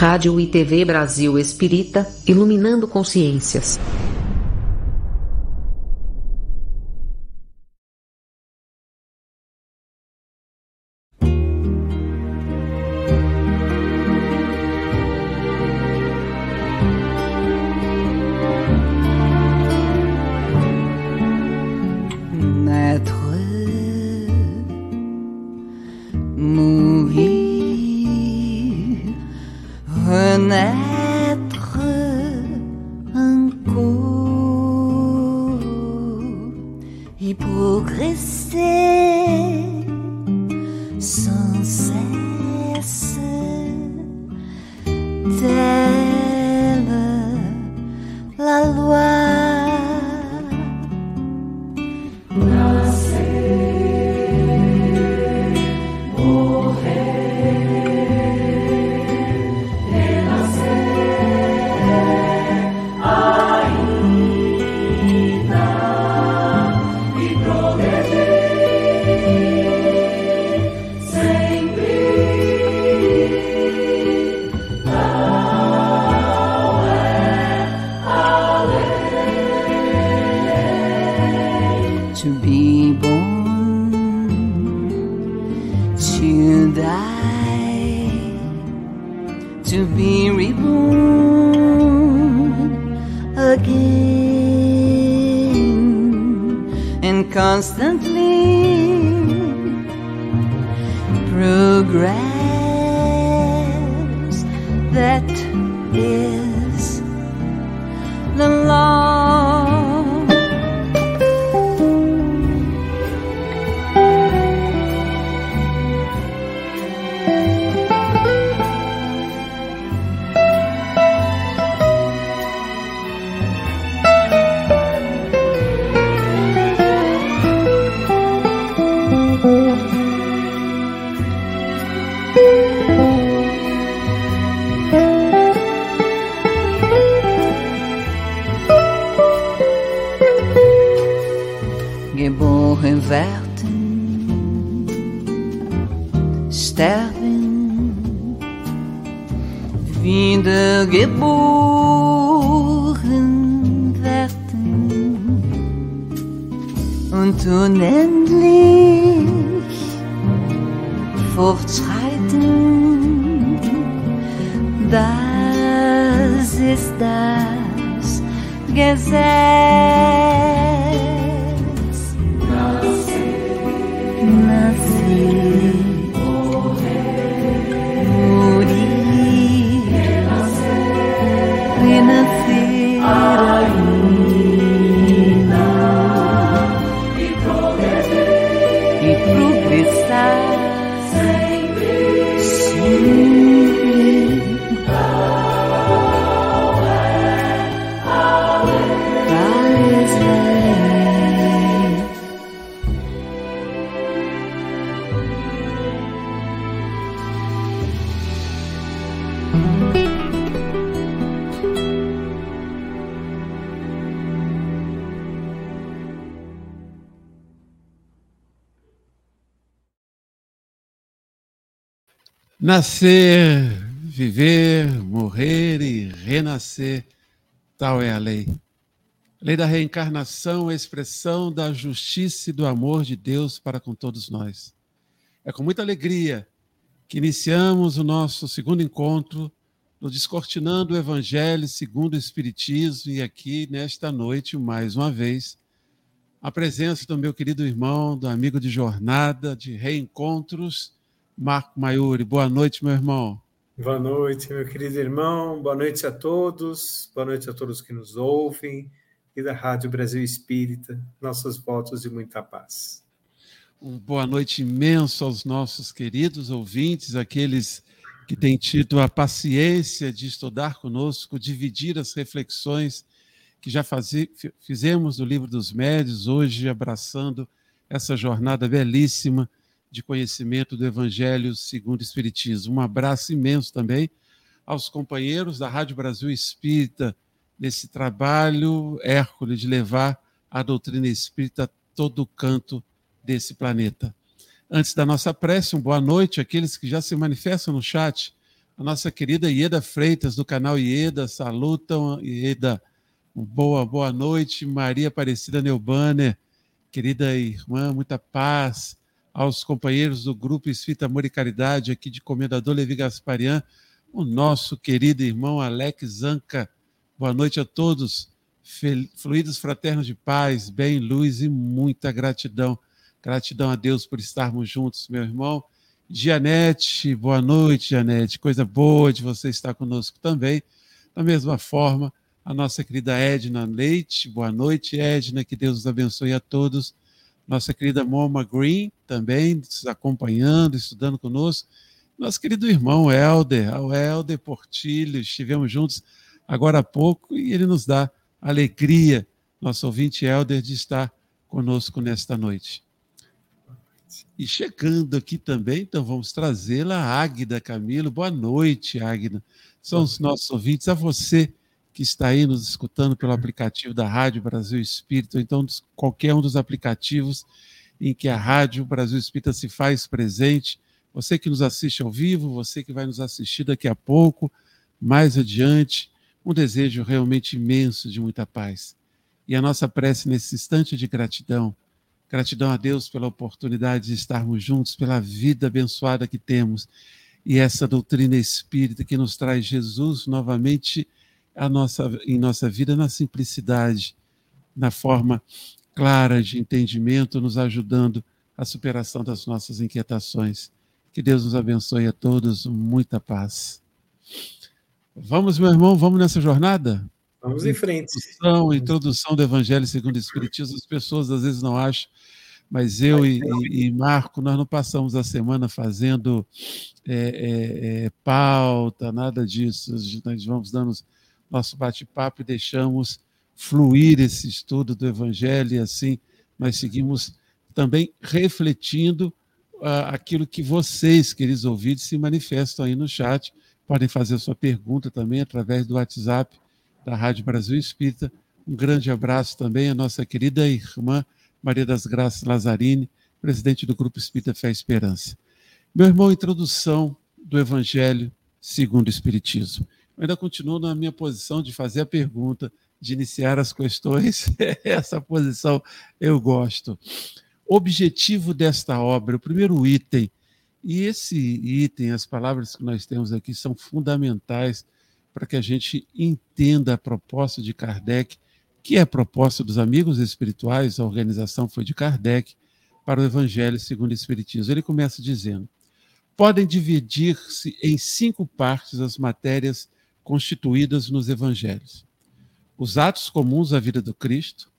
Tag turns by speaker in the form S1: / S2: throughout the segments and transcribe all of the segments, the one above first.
S1: Rádio e TV Brasil Espírita, iluminando consciências.
S2: that is Nascer, viver, morrer e renascer, tal é a lei. A lei da reencarnação é expressão da justiça e do amor de Deus para com todos nós. É com muita alegria que iniciamos o nosso segundo encontro no Descortinando o Evangelho segundo o Espiritismo e aqui nesta noite, mais uma vez, a presença do meu querido irmão, do amigo de jornada, de reencontros, Marco Maiuri. Boa noite, meu irmão.
S3: Boa noite, meu querido irmão. Boa noite a todos. Boa noite a todos que nos ouvem e da Rádio Brasil Espírita. Nossos votos de muita paz.
S2: Um boa noite imenso aos nossos queridos ouvintes, aqueles que têm tido a paciência de estudar conosco, dividir as reflexões que já fizemos do Livro dos Médios, hoje abraçando essa jornada belíssima de conhecimento do Evangelho segundo o Espiritismo. Um abraço imenso também aos companheiros da Rádio Brasil Espírita nesse trabalho Hércules de levar a doutrina espírita a todo canto desse planeta. Antes da nossa prece, uma boa noite àqueles que já se manifestam no chat. a nossa querida Ieda Freitas, do canal Ieda, salutam, Ieda, boa, boa noite, Maria Aparecida Neubanner, querida irmã, muita paz, aos companheiros do Grupo Espírita Amor e Caridade, aqui de Comendador Levi Gasparian, o nosso querido irmão Alex Zanca, boa noite a todos, fluidos fraternos de paz, bem, luz e muita gratidão, gratidão a Deus por estarmos juntos, meu irmão, Gianete, boa noite, Gianete. Coisa boa de você estar conosco também. Da mesma forma, a nossa querida Edna Leite, boa noite, Edna, que Deus os abençoe a todos. Nossa querida Moma Green, também acompanhando, estudando conosco. Nosso querido irmão Helder, o Helder Portilho, estivemos juntos agora há pouco e ele nos dá alegria, nosso ouvinte Helder, de estar conosco nesta noite. E chegando aqui também, então vamos trazê-la, Águida Camilo. Boa noite, Águida. São os nossos ouvintes, a você que está aí nos escutando pelo aplicativo da Rádio Brasil Espírita, ou então qualquer um dos aplicativos em que a Rádio Brasil Espírita se faz presente. Você que nos assiste ao vivo, você que vai nos assistir daqui a pouco, mais adiante, um desejo realmente imenso de muita paz. E a nossa prece nesse instante de gratidão Gratidão a Deus pela oportunidade de estarmos juntos, pela vida abençoada que temos e essa doutrina espírita que nos traz Jesus novamente a nossa, em nossa vida na simplicidade, na forma clara de entendimento, nos ajudando a superação das nossas inquietações. Que Deus nos abençoe a todos, muita paz. Vamos, meu irmão, vamos nessa jornada?
S3: Vamos em frente.
S2: Introdução, introdução do Evangelho segundo o Espiritismo, as pessoas às vezes não acham, mas eu e, e, Marco, nós não passamos a semana fazendo é, é, é, pauta, nada disso. Nós vamos dando nosso bate-papo e deixamos fluir esse estudo do Evangelho, e assim nós seguimos também refletindo uh, aquilo que vocês, queridos ouvintes, se manifestam aí no chat. Podem fazer sua pergunta também através do WhatsApp da Rádio Brasil Espírita. Um grande abraço também à nossa querida irmã Maria das Graças Lazzarini, presidente do Grupo Espírita Fé e Esperança. Meu irmão, introdução do Evangelho segundo o Espiritismo. Ainda continuo na minha posição de fazer a pergunta, de iniciar as questões. Essa posição eu gosto. Objetivo desta obra, o primeiro item, e esse item, as palavras que nós temos aqui são fundamentais para que a gente entenda a proposta de Kardec, que é a proposta dos amigos espirituais, a organização foi de Kardec, para o Evangelho segundo o Espiritismo. Ele começa dizendo: podem dividir-se em cinco partes as matérias constituídas nos Evangelhos: os atos comuns à vida do Cristo,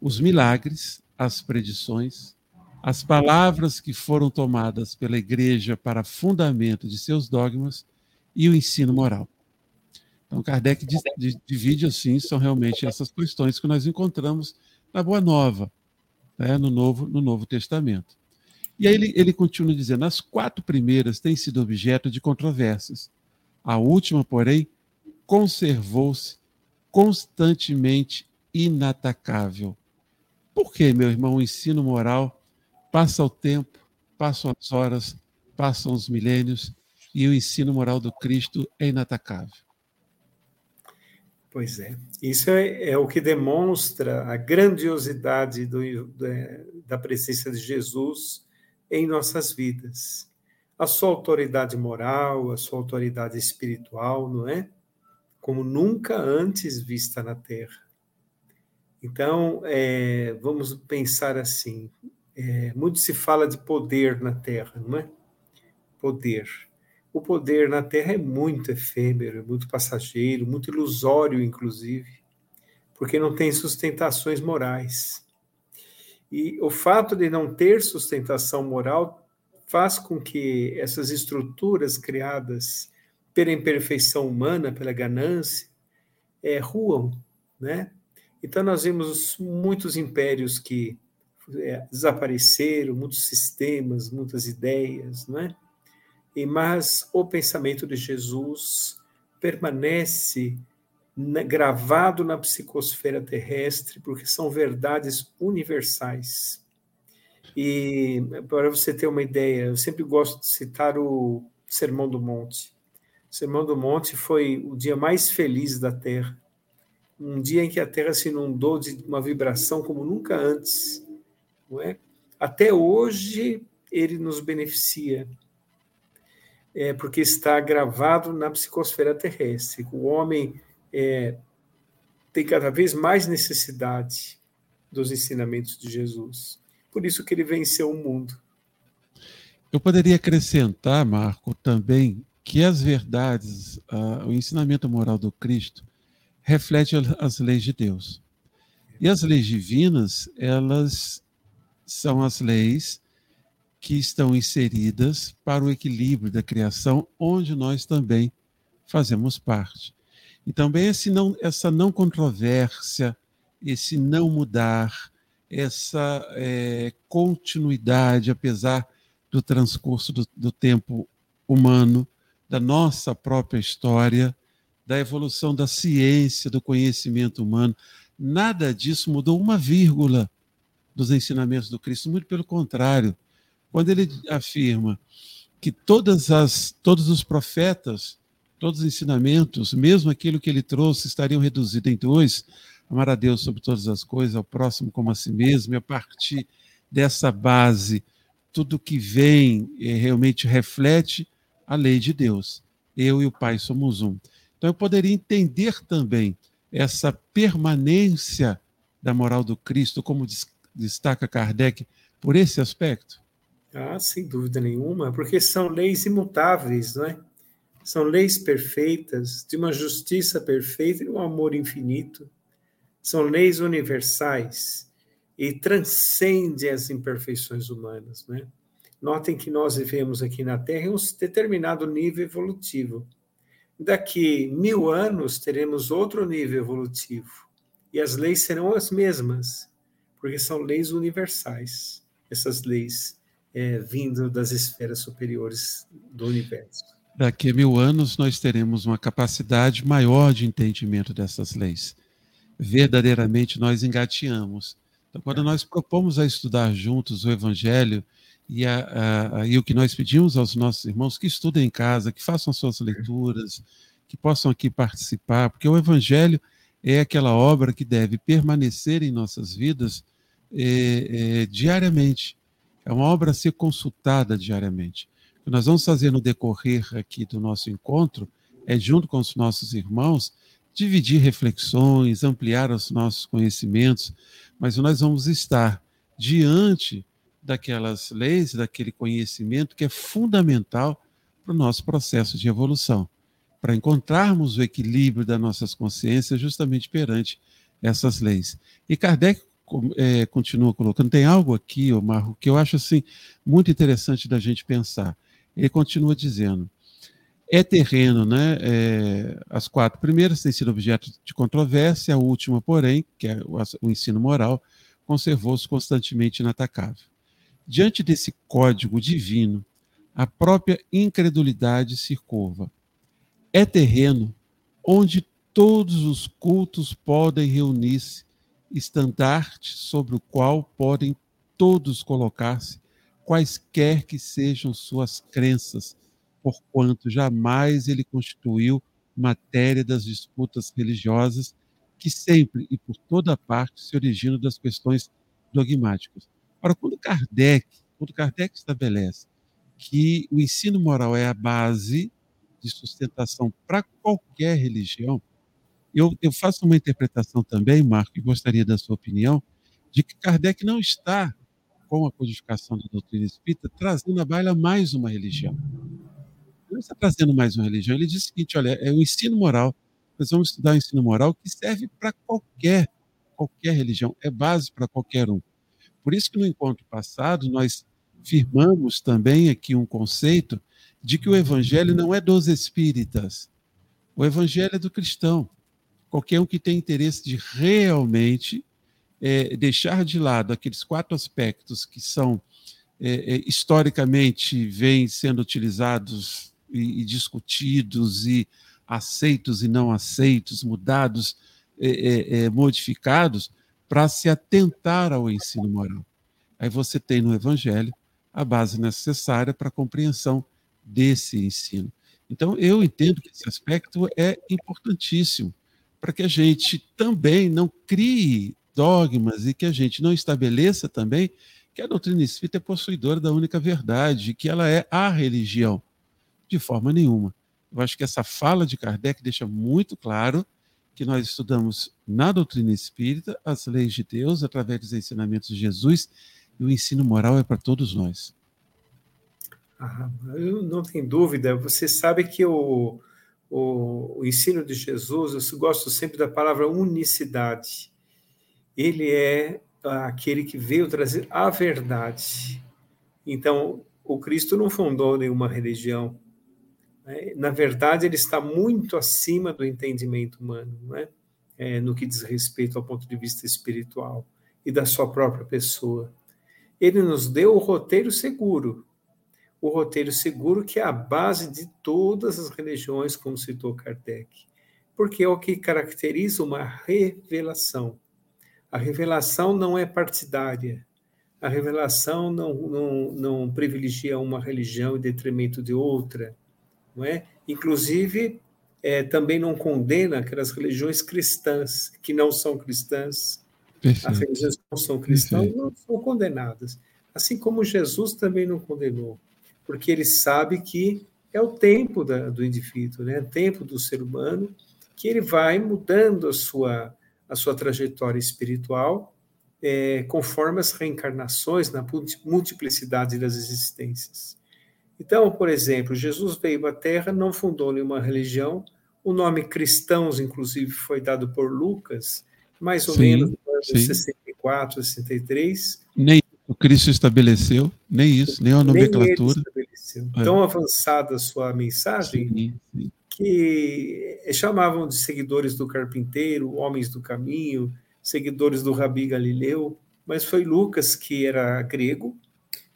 S2: os milagres, as predições, as palavras que foram tomadas pela Igreja para fundamento de seus dogmas e o ensino moral. Então, Kardec divide assim, são realmente essas questões que nós encontramos na Boa Nova, né, no, Novo, no Novo Testamento. E aí ele, ele continua dizendo: as quatro primeiras têm sido objeto de controvérsias. A última, porém, conservou-se constantemente inatacável. Por que, meu irmão, o ensino moral passa o tempo, passam as horas, passam os milênios e o ensino moral do Cristo é inatacável?
S3: Pois é, isso é, é, o que demonstra a grandiosidade do, é, da presença de Jesus em nossas vidas. A sua autoridade moral, a sua autoridade espiritual, não é? Como nunca antes vista na Terra. Então, é, vamos pensar assim: é, muito se fala de poder na Terra, não é? Poder o poder na Terra é muito efêmero, é muito passageiro, muito ilusório, inclusive, porque não tem sustentações morais. E o fato de não ter sustentação moral faz com que essas estruturas criadas pela imperfeição humana, pela ganância, é, ruam, né? Então nós vimos muitos impérios que é, desapareceram, muitos sistemas, muitas ideias, não é? E mas o pensamento de Jesus permanece gravado na psicosfera terrestre, porque são verdades universais. E para você ter uma ideia, eu sempre gosto de citar o Sermão do Monte. O Sermão do Monte foi o dia mais feliz da Terra. Um dia em que a Terra se inundou de uma vibração como nunca antes. Não é? Até hoje, ele nos beneficia, é, porque está gravado na psicosfera terrestre. O homem é, tem cada vez mais necessidade dos ensinamentos de Jesus. Por isso que ele venceu o mundo.
S2: Eu poderia acrescentar, Marco, também que as verdades, uh, o ensinamento moral do Cristo reflete as leis de Deus. E as leis divinas, elas são as leis que estão inseridas para o equilíbrio da criação, onde nós também fazemos parte. E também não, essa não controvérsia, esse não mudar, essa é, continuidade, apesar do transcurso do, do tempo humano, da nossa própria história, da evolução da ciência, do conhecimento humano. Nada disso mudou uma vírgula dos ensinamentos do Cristo, muito pelo contrário. Quando ele afirma que todas as, todos os profetas, todos os ensinamentos, mesmo aquilo que ele trouxe, estariam reduzidos em dois: amar a Deus sobre todas as coisas, ao próximo como a si mesmo, e a partir dessa base, tudo que vem eh, realmente reflete a lei de Deus. Eu e o Pai somos um. Então eu poderia entender também essa permanência da moral do Cristo, como destaca Kardec, por esse aspecto?
S3: Ah, sem dúvida nenhuma, porque são leis imutáveis, não é? São leis perfeitas, de uma justiça perfeita e um amor infinito. São leis universais e transcendem as imperfeições humanas, não é? Notem que nós vivemos aqui na Terra em um determinado nível evolutivo. Daqui mil anos teremos outro nível evolutivo e as leis serão as mesmas, porque são leis universais, essas leis é, vindo das esferas superiores do universo.
S2: Daqui a mil anos nós teremos uma capacidade maior de entendimento dessas leis. Verdadeiramente nós engateamos. Então, quando nós propomos a estudar juntos o Evangelho, e, a, a, e o que nós pedimos aos nossos irmãos que estudem em casa, que façam suas leituras, que possam aqui participar, porque o Evangelho é aquela obra que deve permanecer em nossas vidas é, é, diariamente. É uma obra a ser consultada diariamente. O que nós vamos fazer no decorrer aqui do nosso encontro é, junto com os nossos irmãos, dividir reflexões, ampliar os nossos conhecimentos, mas nós vamos estar diante daquelas leis, daquele conhecimento que é fundamental para o nosso processo de evolução, para encontrarmos o equilíbrio das nossas consciências justamente perante essas leis. E Kardec é, continua colocando, tem algo aqui, Marco, que eu acho assim muito interessante da gente pensar. Ele continua dizendo: é terreno, né? É, as quatro primeiras têm sido objeto de controvérsia, a última, porém, que é o, o ensino moral, conservou-se constantemente inatacável. Diante desse código divino, a própria incredulidade se curva. É terreno onde todos os cultos podem reunir-se, estandarte sobre o qual podem todos colocar-se, quaisquer que sejam suas crenças, porquanto jamais ele constituiu matéria das disputas religiosas que sempre e por toda parte se originam das questões dogmáticas. Ora, quando Kardec, quando Kardec estabelece que o ensino moral é a base de sustentação para qualquer religião, eu, eu, faço uma interpretação também, Marco, e gostaria da sua opinião, de que Kardec não está, com a codificação da doutrina espírita, trazendo à baila mais uma religião. Não está trazendo mais uma religião. Ele diz o seguinte: olha, é o ensino moral, nós vamos estudar o ensino moral que serve para qualquer, qualquer religião, é base para qualquer um. Por isso que no encontro passado nós firmamos também aqui um conceito de que o evangelho não é dos espíritas. O evangelho é do cristão. Qualquer um que tem interesse de realmente é, deixar de lado aqueles quatro aspectos que são é, historicamente vêm sendo utilizados e, e, discutidos e aceitos e não aceitos, mudados, é, é, é, modificados, para se atentar ao ensino moral. Aí você tem no Evangelho a base necessária para a compreensão desse ensino. Então, eu entendo que esse aspecto é importantíssimo para que a gente também não crie dogmas e que a gente não estabeleça também que a doutrina espírita é possuidora da única verdade, que ela é a religião. De forma nenhuma. Eu acho que essa fala de Kardec deixa muito claro que nós estudamos na doutrina espírita as leis de Deus através dos ensinamentos de Jesus e o ensino moral é para todos nós.
S3: Ah, eu não tenho dúvida. Você sabe que o, o, o, ensino de Jesus, eu gosto sempre da palavra unicidade. Ele é aquele que veio trazer a verdade. Então, o Cristo não fundou nenhuma religião. Né? Na verdade, ele está muito acima do entendimento humano, não é? É, no que diz respeito ao ponto de vista espiritual e da sua própria pessoa. Ele nos deu o roteiro seguro, o roteiro seguro que é a base de todas as religiões, como citou Kardec, porque é o que caracteriza uma revelação. A revelação não é partidária, a revelação não, não, não privilegia uma religião em detrimento de outra, não é? Inclusive, é, também não condena aquelas religiões cristãs que não são cristãs. Perfeito. As religiões que não são cristãs Perfeito. não são condenadas. Assim como Jesus também não condenou porque ele sabe que é o tempo da, do indivíduo, né? o tempo do ser humano, que ele vai mudando a sua, a sua trajetória espiritual é, conforme as reencarnações na multiplicidade das existências. Então, por exemplo, Jesus veio à Terra, não fundou nenhuma religião, o nome cristãos, inclusive, foi dado por Lucas, mais ou sim, menos no ano 64, 63.
S2: Nem o Cristo estabeleceu, nem isso, nem a nomenclatura.
S3: Nem é. Tão avançada a sua mensagem sim, sim. que chamavam de seguidores do carpinteiro, homens do caminho, seguidores do Rabi Galileu, mas foi Lucas que era grego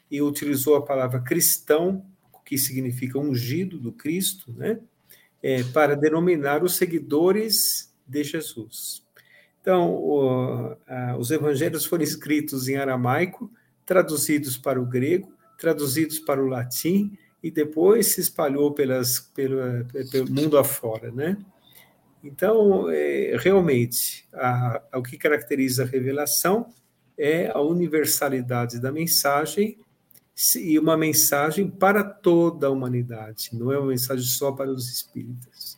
S3: e utilizou a palavra cristão, que significa ungido do Cristo, né? É, para denominar os seguidores de Jesus. Então, o, a, os evangelhos foram escritos em aramaico, traduzidos para o grego, traduzidos para o latim e depois se espalhou pelas, pelo, mundo afora, né? Então, é, realmente, a, a, o que caracteriza a revelação é a universalidade da mensagem e uma mensagem para toda a humanidade, não é uma mensagem só para os espíritas.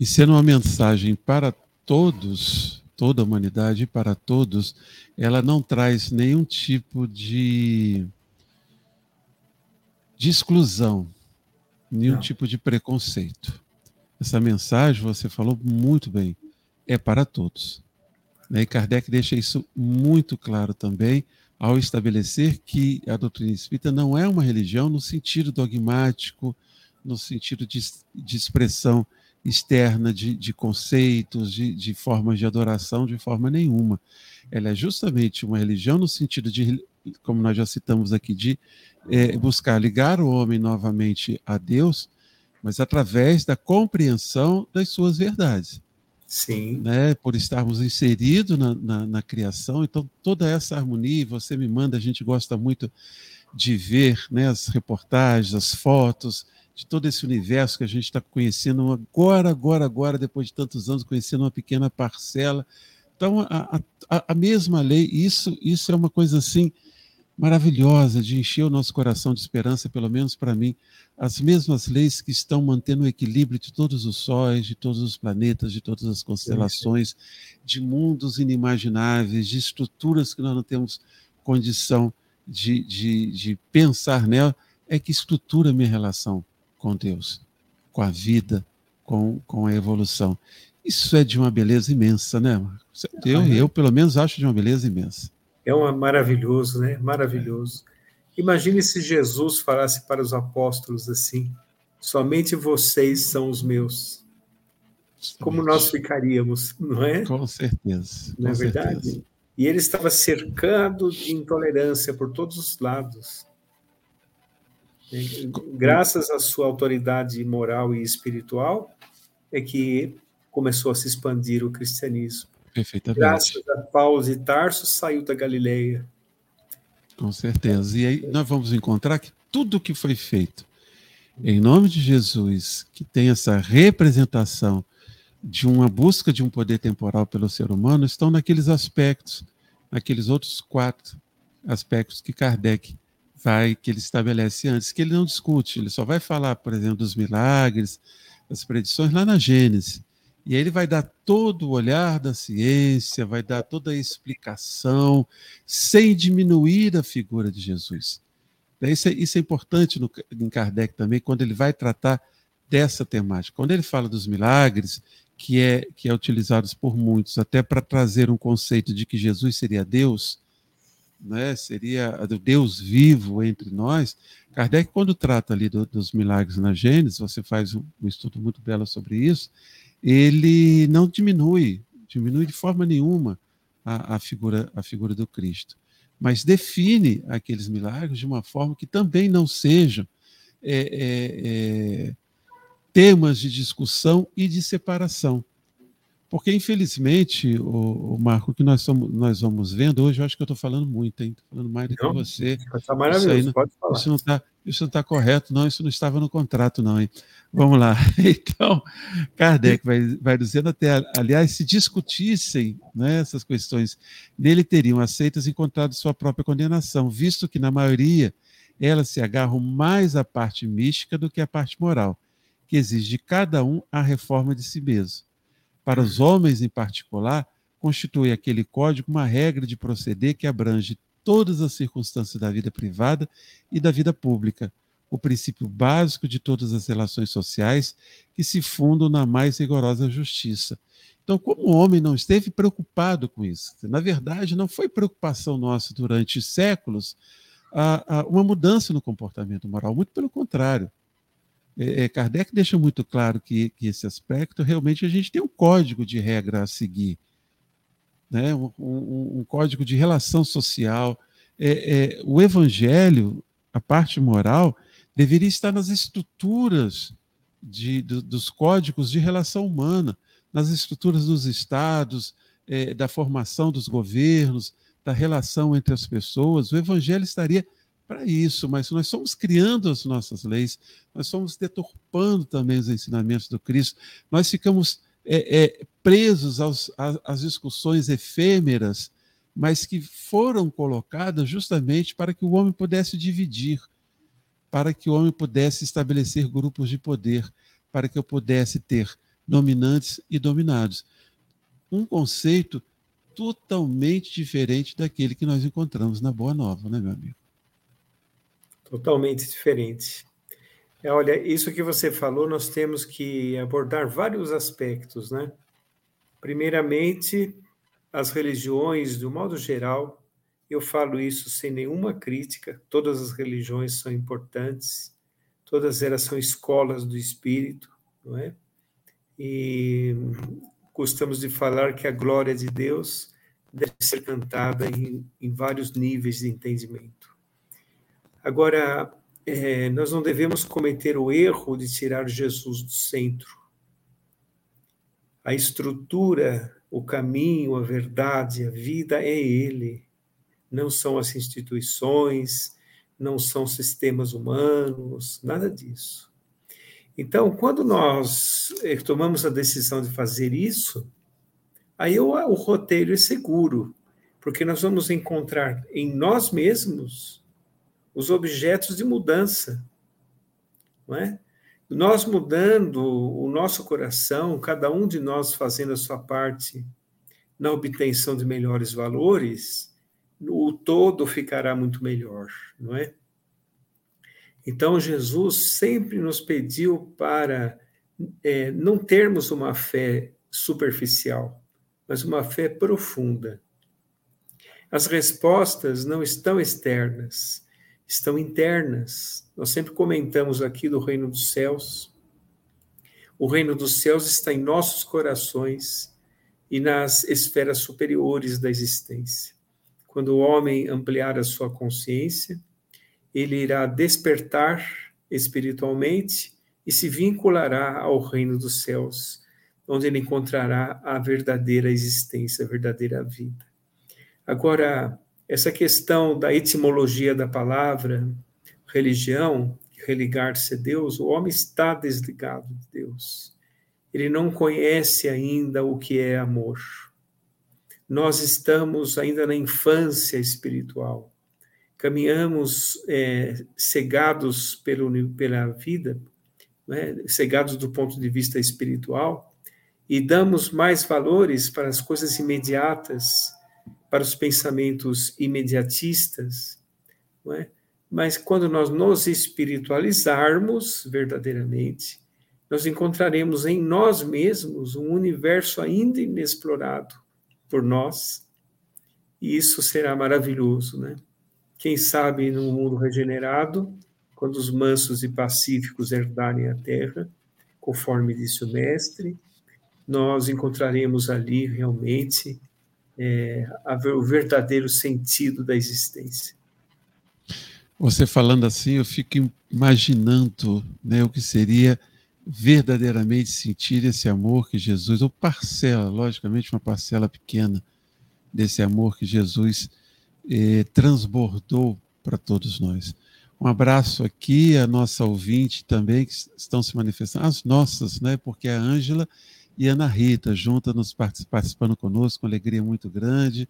S2: E sendo uma mensagem para todos, toda a humanidade para todos, ela não traz nenhum tipo de, de exclusão, nenhum não. tipo de preconceito. Essa mensagem, você falou muito bem, é para todos. Né? E Kardec deixa isso muito claro também ao estabelecer que a doutrina espírita não é uma religião no sentido dogmático, no sentido de, de expressão externa de, de conceitos, de, de formas de adoração, de forma nenhuma. Ela é justamente uma religião no sentido de, como nós já citamos aqui, de é, buscar ligar o homem novamente a Deus, mas através da compreensão das suas verdades.
S3: Sim.
S2: Né, por estarmos inseridos na, na, na, criação, então toda essa harmonia, você me manda, a gente gosta muito de ver né, as reportagens, as fotos, de todo esse universo que a gente está conhecendo agora, agora, agora, depois de tantos anos, conhecendo uma pequena parcela. Então, a, a, a mesma lei, isso, isso é uma coisa assim maravilhosa de encher o nosso coração de esperança, pelo menos para mim, as mesmas leis que estão mantendo o equilíbrio de todos os sóis, de todos os planetas, de todas as constelações, de mundos inimagináveis, de estruturas que nós não temos condição de, de, de pensar nela, é que estrutura minha relação com Deus, com a vida, com, com a evolução. Isso é de uma beleza imensa, né? Eu, ah, é. eu, pelo menos, acho de uma beleza imensa.
S3: É uma, maravilhoso, né? Maravilhoso. Imagine se Jesus falasse para os apóstolos assim: somente vocês são os meus. Como nós ficaríamos, não é?
S2: Com certeza.
S3: Não
S2: é
S3: verdade? Certeza. E ele estava cercado de intolerância por todos os lados. Graças à sua autoridade moral e espiritual, é que começou a se expandir o cristianismo.
S2: Perfeitamente.
S3: Graças a Paulo de Tarso, saiu da Galileia.
S2: Com certeza. E aí nós vamos encontrar que tudo que foi feito em nome de Jesus, que tem essa representação de uma busca de um poder temporal pelo ser humano, estão naqueles aspectos, naqueles outros quatro aspectos que Kardec vai, que ele estabelece antes, que ele não discute, ele só vai falar, por exemplo, dos milagres, das predições lá na Gênesis. E aí ele vai dar todo o olhar da ciência, vai dar toda a explicação, sem diminuir a figura de Jesus. Isso é, isso é importante no, em Kardec também, quando ele vai tratar dessa temática. Quando ele fala dos milagres, que é, que é utilizado por muitos até para trazer um conceito de que Jesus seria Deus, né, seria Deus vivo entre nós. Kardec, quando trata ali do, dos milagres na Gênesis, você faz um, um, estudo muito belo sobre isso, ele não diminui, diminui de forma nenhuma a, a, figura, a figura do Cristo, mas define aqueles milagres de uma forma que também não sejam é, é, é, temas de discussão e de separação. Porque, infelizmente, o, o Marco, que nós, somos, nós vamos vendo hoje, eu acho que eu estou falando muito, hein? Estou falando mais do que você.
S3: Está maravilhoso, não, pode falar.
S2: Isso não está isso tá correto, não, isso não estava no contrato, não, hein? Vamos lá. Então, Kardec vai, vai dizendo até, aliás, se discutissem né, essas questões, nele teriam aceitas encontrado sua própria condenação, visto que, na maioria, elas se agarram mais à parte mística do que à parte moral, que exige de cada um a reforma de si mesmo para os homens em particular, constitui aquele código uma regra de proceder que abrange todas as circunstâncias da vida privada e da vida pública, o princípio básico de todas as relações sociais que se fundam na mais rigorosa justiça. Então, como o homem não esteve preocupado com isso, na verdade, não foi preocupação nossa durante séculos uma mudança no comportamento moral, muito pelo contrário. É, é, Kardec deixa muito claro que, que, esse aspecto realmente a gente tem um código de regra a seguir, né? um, um, um código de relação social. É, é, o evangelho, a parte moral, deveria estar nas estruturas de, do, dos códigos de relação humana, nas estruturas dos estados, é, da formação dos governos, da relação entre as pessoas. O evangelho estaria para isso, mas nós somos criando as nossas leis, nós somos deturpando também os ensinamentos do Cristo, nós ficamos é, é, presos aos, às discussões efêmeras, mas que foram colocadas justamente para que o homem pudesse dividir, para que o homem pudesse estabelecer grupos de poder, para que eu pudesse ter dominantes e dominados. Um conceito totalmente diferente daquele que nós encontramos na Boa Nova, né, meu amigo?
S3: Totalmente diferente. É, olha, isso que você falou, nós temos que abordar vários aspectos, né? Primeiramente, as religiões, do modo geral, eu falo isso sem nenhuma crítica, todas as religiões são importantes, todas elas são escolas do espírito, não é? E gostamos de falar que a glória de Deus deve ser cantada em, em vários níveis de entendimento. Agora, é, nós não devemos cometer o erro de tirar Jesus do centro. A estrutura, o caminho, a verdade, a vida é Ele. Não são as instituições, não são sistemas humanos, nada disso. Então, quando nós é, tomamos a decisão de fazer isso, aí o, o roteiro é seguro, porque nós vamos encontrar em nós mesmos os objetos de mudança. Não é? Nós mudando o nosso coração, cada um de nós fazendo a sua parte na obtenção de melhores valores, o todo ficará muito melhor, não é? Então, Jesus sempre nos pediu para é, não termos uma fé superficial, mas uma fé profunda. As respostas não estão externas, estão internas. Nós sempre comentamos aqui do reino dos céus. O reino dos céus está em nossos corações e nas esferas superiores da existência. Quando o homem ampliar a sua consciência, ele irá despertar espiritualmente e se vinculará ao reino dos céus, onde ele encontrará a verdadeira existência, a verdadeira vida. Agora, essa questão da etimologia da palavra religião, religar-se a Deus, o homem está desligado de Deus. Ele não conhece ainda o que é amor. Nós estamos ainda na infância espiritual. Caminhamos é, cegados pelo, pela vida, né, cegados do ponto de vista espiritual, e damos mais valores para as coisas imediatas, para os pensamentos imediatistas, não é? Mas quando nós nos espiritualizarmos verdadeiramente, nós encontraremos em nós mesmos um universo ainda inexplorado por nós, e isso será maravilhoso, né? Quem sabe num mundo regenerado, quando os mansos e pacíficos herdarem a terra, conforme disse o mestre, nós encontraremos ali realmente é, o verdadeiro sentido da existência.
S2: Você falando assim, eu fico imaginando né, o que seria verdadeiramente sentir esse amor que Jesus, ou parcela, logicamente, uma parcela pequena desse amor que Jesus eh, transbordou para todos nós. Um abraço aqui a nossa ouvinte também, que estão se manifestando, as nossas, né? Porque a Ângela e Ana Rita, juntas, nos participando conosco, com alegria muito grande.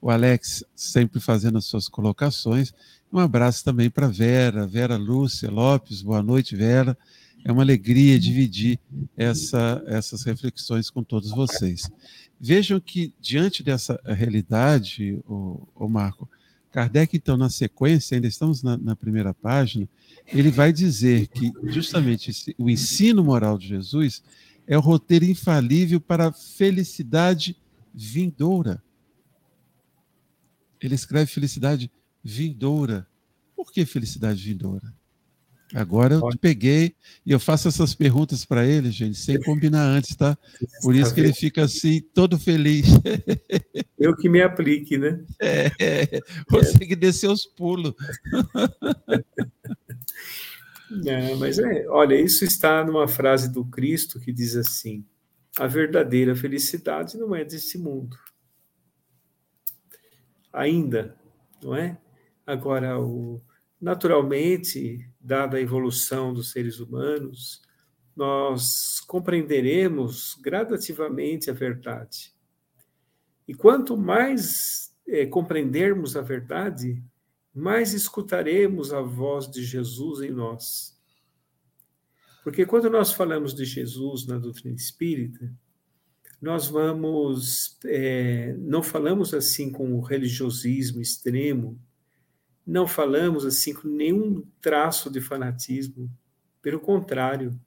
S2: O Alex sempre fazendo as suas colocações. Um abraço também para Vera, Vera Lúcia Lopes. Boa noite, Vera. É uma alegria dividir essa, essas reflexões com todos vocês. Vejam que, diante dessa realidade, o, o Marco, Kardec, então, na sequência, ainda estamos na, na primeira página, ele vai dizer que justamente esse, o ensino moral de Jesus é o roteiro infalível para a felicidade vindoura. Ele escreve felicidade vindoura. Por que felicidade vindoura? Agora eu te peguei e eu faço essas perguntas para ele, gente, sem combinar antes, tá? Por isso que ele fica assim, todo feliz.
S3: Eu que me aplique, né?
S2: É, é você que desceu os pulos.
S3: É, mas é, olha, isso está numa frase do Cristo que diz assim: a verdadeira felicidade não é desse mundo. Ainda, não é? Agora, o, naturalmente, dada a evolução dos seres humanos, nós compreenderemos gradativamente a verdade. E quanto mais é, compreendermos a verdade, mais escutaremos a voz de Jesus em nós. Porque quando nós falamos de Jesus na doutrina espírita, nós vamos, é, não falamos assim com o religiosismo extremo, não falamos assim com nenhum traço de fanatismo. Pelo contrário,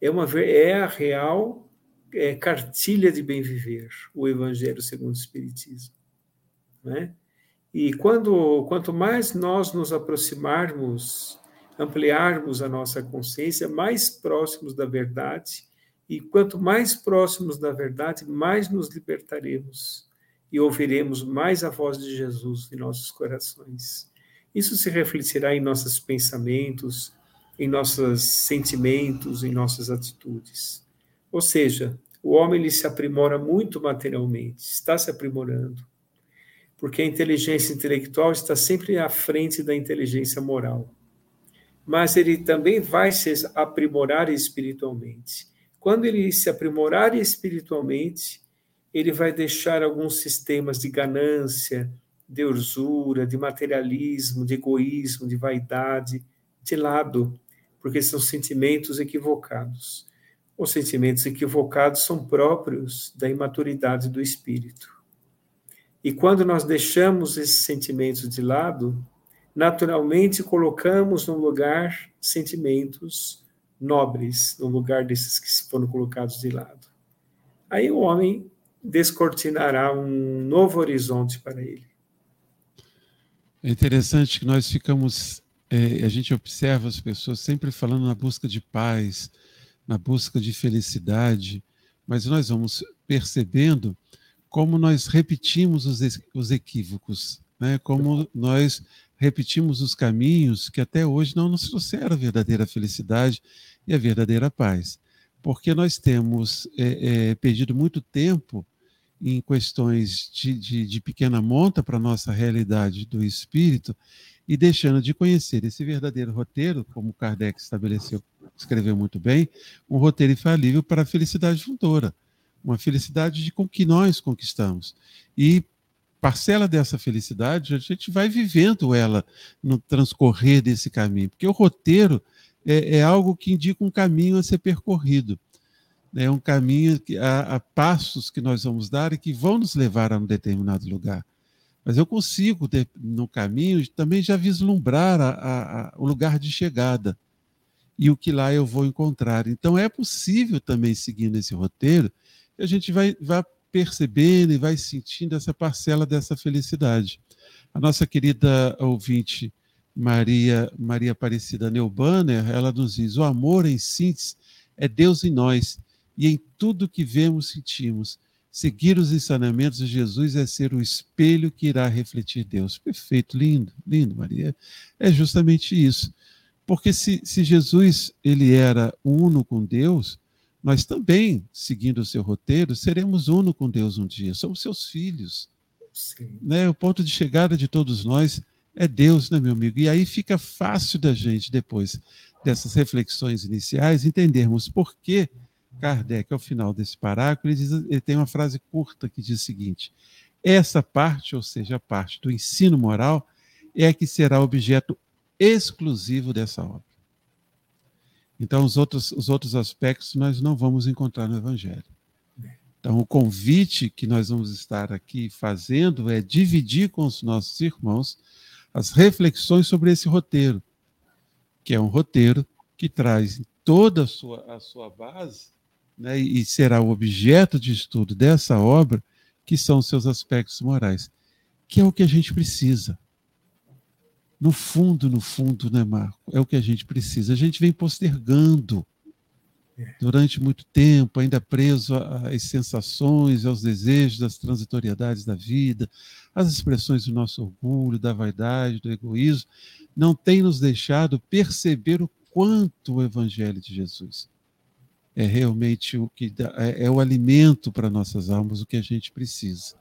S3: é, uma, é a real é, cartilha de bem viver, o Evangelho segundo o Espiritismo. Né? E quando, quanto mais nós nos aproximarmos, ampliarmos a nossa consciência, mais próximos da verdade, e quanto mais próximos da verdade, mais nos libertaremos e ouviremos mais a voz de Jesus em nossos corações. Isso se refletirá em nossos pensamentos, em nossos sentimentos, em nossas atitudes. Ou seja, o homem ele se aprimora muito materialmente, está se aprimorando, porque a inteligência intelectual está sempre à frente da inteligência moral. Mas ele também vai se aprimorar espiritualmente. Quando ele se aprimorar espiritualmente, ele vai deixar alguns sistemas de ganância, de usura, de materialismo, de egoísmo, de vaidade de lado, porque são sentimentos equivocados. Os sentimentos equivocados são próprios da imaturidade do espírito. E quando nós deixamos esses sentimentos de lado, naturalmente colocamos no lugar sentimentos nobres, no lugar desses que foram colocados de lado. Aí o homem descortinará um novo horizonte para ele.
S2: É interessante que nós ficamos, é, a gente observa as pessoas sempre falando na busca de paz, na busca de felicidade, mas nós vamos percebendo como nós repetimos os, os equívocos, né? como nós repetimos os caminhos que até hoje não nos trouxeram a verdadeira felicidade e a verdadeira paz. Porque nós temos é, é, perdido muito tempo em questões de, de, de pequena monta para a nossa realidade do espírito e deixando de conhecer esse verdadeiro roteiro, como Kardec estabeleceu, escreveu muito bem, um roteiro infalível para a felicidade futura, uma felicidade de com que nós conquistamos. E parcela dessa felicidade a gente vai vivendo ela no transcorrer desse caminho, porque o roteiro é, é algo que indica um caminho a ser percorrido é um caminho que, a, passos que nós vamos dar e que vão nos levar a um determinado lugar. Mas eu consigo, no caminho, também já vislumbrar a, a, o lugar de chegada e o que lá eu vou encontrar. Então é possível também, seguindo esse roteiro, a gente vai, vai percebendo e vai sentindo essa parcela dessa felicidade. A nossa querida ouvinte Maria Maria Aparecida Neubanner, ela nos diz: o amor em síntese é Deus em nós e em tudo que vemos, sentimos. Seguir os ensinamentos de Jesus é ser o espelho que irá refletir Deus. Perfeito, lindo, lindo, Maria. É justamente isso. Porque se, se Jesus ele era uno com Deus, nós também, seguindo o seu roteiro, seremos uno com Deus um dia. Somos seus filhos. Sim. Né? O ponto de chegada de todos nós é Deus, né, meu amigo? E aí fica fácil da gente, depois dessas reflexões iniciais, entendermos por que Kardec, ao final desse parágrafo, ele, diz, ele tem uma frase curta que diz o seguinte: essa parte, ou seja, a parte do ensino moral, é a que será objeto exclusivo dessa obra. Então, os outros, os outros aspectos nós não vamos encontrar no Evangelho. Então, o convite que nós vamos estar aqui fazendo é dividir com os nossos irmãos as reflexões sobre esse roteiro, que é um roteiro que traz toda a sua, a sua base né, e será o objeto de estudo dessa obra, que são seus aspectos morais, que é o que a gente precisa. No fundo, no fundo, né, Marco? É o que a gente precisa. A gente vem postergando durante muito tempo, ainda preso às sensações, aos desejos, às transitoriedades da vida, às expressões do nosso orgulho, da vaidade, do egoísmo, não tem nos deixado perceber o quanto o Evangelho de Jesus é realmente o que dá, é, é o alimento para nossas almas, o que a gente precisa.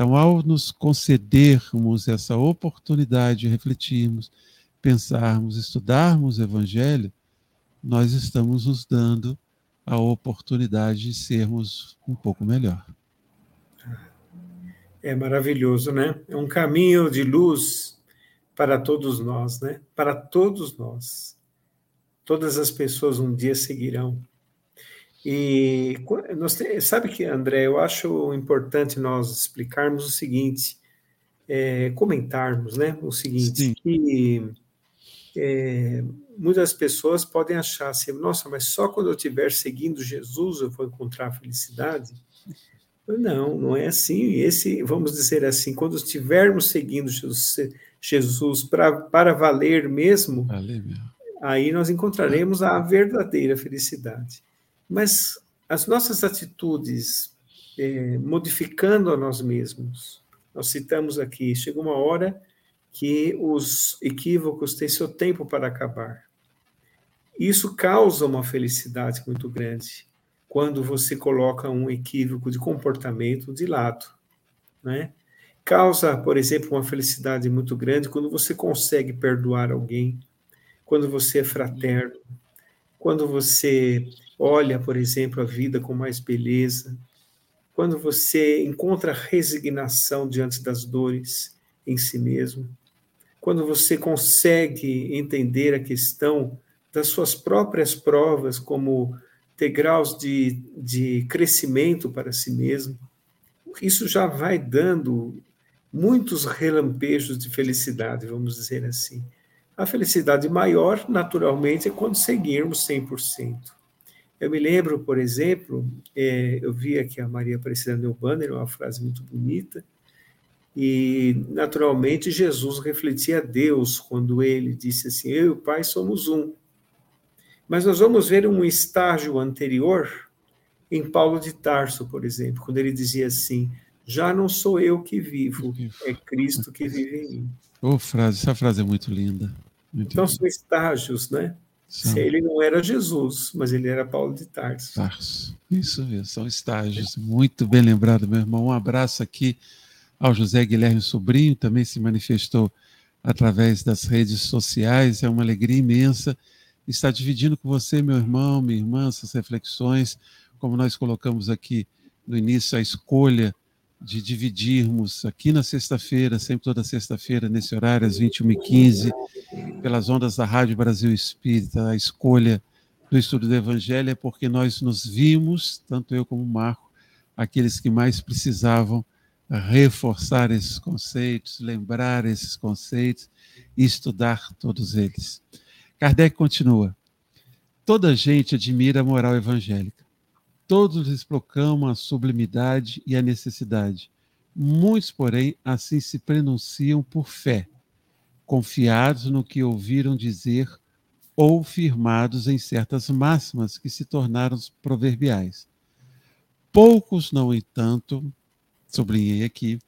S2: Então, ao nos concedermos essa oportunidade de refletirmos, pensarmos, estudarmos o Evangelho, nós estamos nos dando a oportunidade de sermos um pouco melhor.
S3: É maravilhoso, né? É um caminho de luz para todos nós, né? Para todos nós. Todas as pessoas um dia seguirão e nós sabe que, André, eu acho importante nós explicarmos o seguinte, é, comentarmos, né? O seguinte, Sim. que é, muitas pessoas podem achar assim, nossa, mas só quando eu estiver seguindo Jesus eu vou encontrar a felicidade. Não, não é assim. Esse, vamos dizer assim, quando estivermos seguindo Jesus, Jesus pra, para valer mesmo, aí nós encontraremos a verdadeira felicidade. Mas as nossas atitudes, é, modificando a nós mesmos, nós citamos aqui, chega uma hora que os equívocos têm seu tempo para acabar. Isso causa uma felicidade muito grande quando você coloca um equívoco de comportamento de lado, né? Causa, por exemplo, uma felicidade muito grande quando você consegue perdoar alguém, quando você é fraterno, quando você olha, por exemplo, a vida com mais beleza, quando você encontra resignação diante das dores em si mesmo, quando você consegue entender a questão das suas próprias provas como degraus de, de crescimento para si mesmo, isso já vai dando muitos relampejos de felicidade, vamos dizer assim. A felicidade maior, naturalmente, é quando seguirmos 100%. Eu me lembro, por exemplo, é, eu vi aqui a Maria Aparecida no banner, uma frase muito bonita, e naturalmente Jesus refletia a Deus quando ele disse assim: Eu e o Pai somos um. Mas nós vamos ver um estágio anterior em Paulo de Tarso, por exemplo, quando ele dizia assim: Já não sou eu que vivo, é Cristo que vive em mim.
S2: Oh, frase, essa frase é muito linda. Muito
S3: então, são estágios, né? São... Ele não era Jesus, mas ele era Paulo de Tarso.
S2: Tarso. Isso mesmo, são estágios. Muito bem lembrado, meu irmão. Um abraço aqui ao José Guilherme Sobrinho, também se manifestou através das redes sociais. É uma alegria imensa estar dividindo com você, meu irmão, minha irmã, essas reflexões, como nós colocamos aqui no início, a escolha de dividirmos aqui na sexta-feira, sempre toda sexta-feira, nesse horário, às 21h15, pelas ondas da Rádio Brasil Espírita, a escolha do estudo do Evangelho é porque nós nos vimos, tanto eu como o Marco, aqueles que mais precisavam reforçar esses conceitos, lembrar esses conceitos e estudar todos eles. Kardec continua: toda gente admira a moral evangélica. Todos lhes proclamam a sublimidade e a necessidade. Muitos, porém, assim se pronunciam por fé, confiados no que ouviram dizer ou firmados em certas máximas que se tornaram proverbiais. Poucos, no entanto, sublinhei aqui,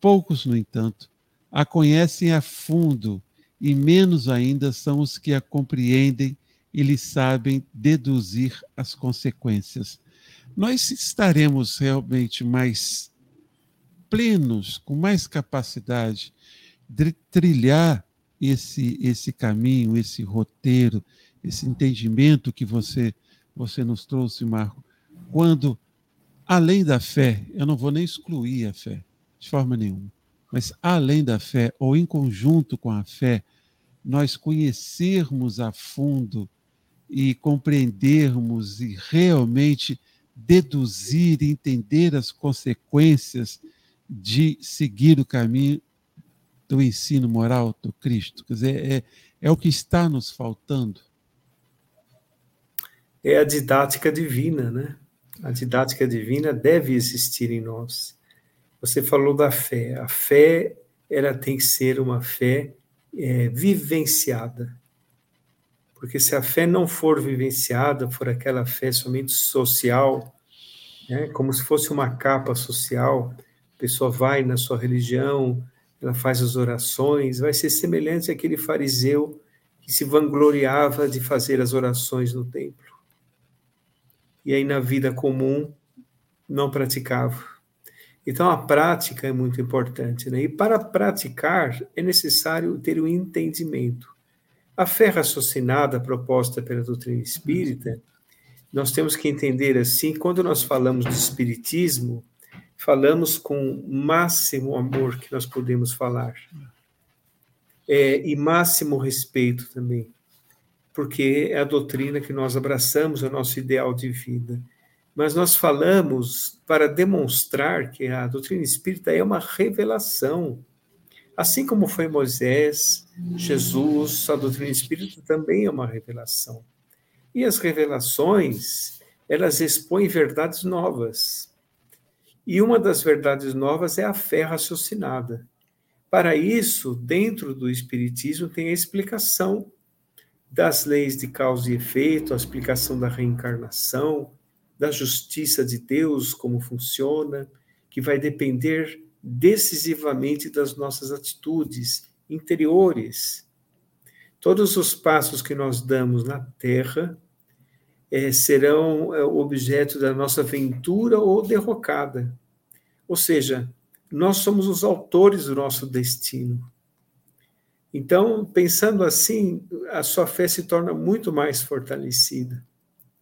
S2: poucos, no entanto, a conhecem a fundo e menos ainda são os que a compreendem e lhe sabem deduzir as consequências nós estaremos realmente mais plenos, com mais capacidade de trilhar esse, esse caminho, esse roteiro, esse entendimento que você, você nos trouxe, Marco, quando, além da fé, eu não vou nem excluir a fé, de forma nenhuma, mas além da fé, ou em conjunto com a fé, nós conhecermos a fundo e compreendermos e realmente deduzir, entender as consequências de seguir o caminho do ensino moral do Cristo. Quer dizer, é, é o que está nos faltando.
S3: É a didática divina, né? A didática divina deve existir em nós. Você falou da fé. A fé, ela tem que ser uma fé é, vivenciada. Porque se a fé não for vivenciada, for aquela fé somente social, né, como se fosse uma capa social, a pessoa vai na sua religião, ela faz as orações, vai ser semelhante àquele fariseu que se vangloriava de fazer as orações no templo. E aí na vida comum não praticava. Então a prática é muito importante, né? E para praticar é necessário ter o um entendimento. A fé raciocinada proposta pela doutrina espírita, nós temos que entender assim, quando nós falamos de espiritismo, falamos com o máximo amor que nós podemos falar. É, e máximo respeito também, porque é a doutrina que nós abraçamos, é o nosso ideal de vida. Mas nós falamos para demonstrar que a doutrina espírita é uma revelação Assim como foi Moisés, Jesus, a doutrina espírita também é uma revelação. E as revelações, elas expõem verdades novas. E uma das verdades novas é a fé raciocinada. Para isso, dentro do Espiritismo, tem a explicação das leis de causa e efeito, a explicação da reencarnação, da justiça de Deus, como funciona, que vai depender decisivamente das nossas atitudes interiores. Todos os passos que nós damos na terra é, serão é, objeto da nossa ventura ou derrocada. Ou seja, nós somos os autores do nosso destino. Então, pensando assim, a sua fé se torna muito mais fortalecida,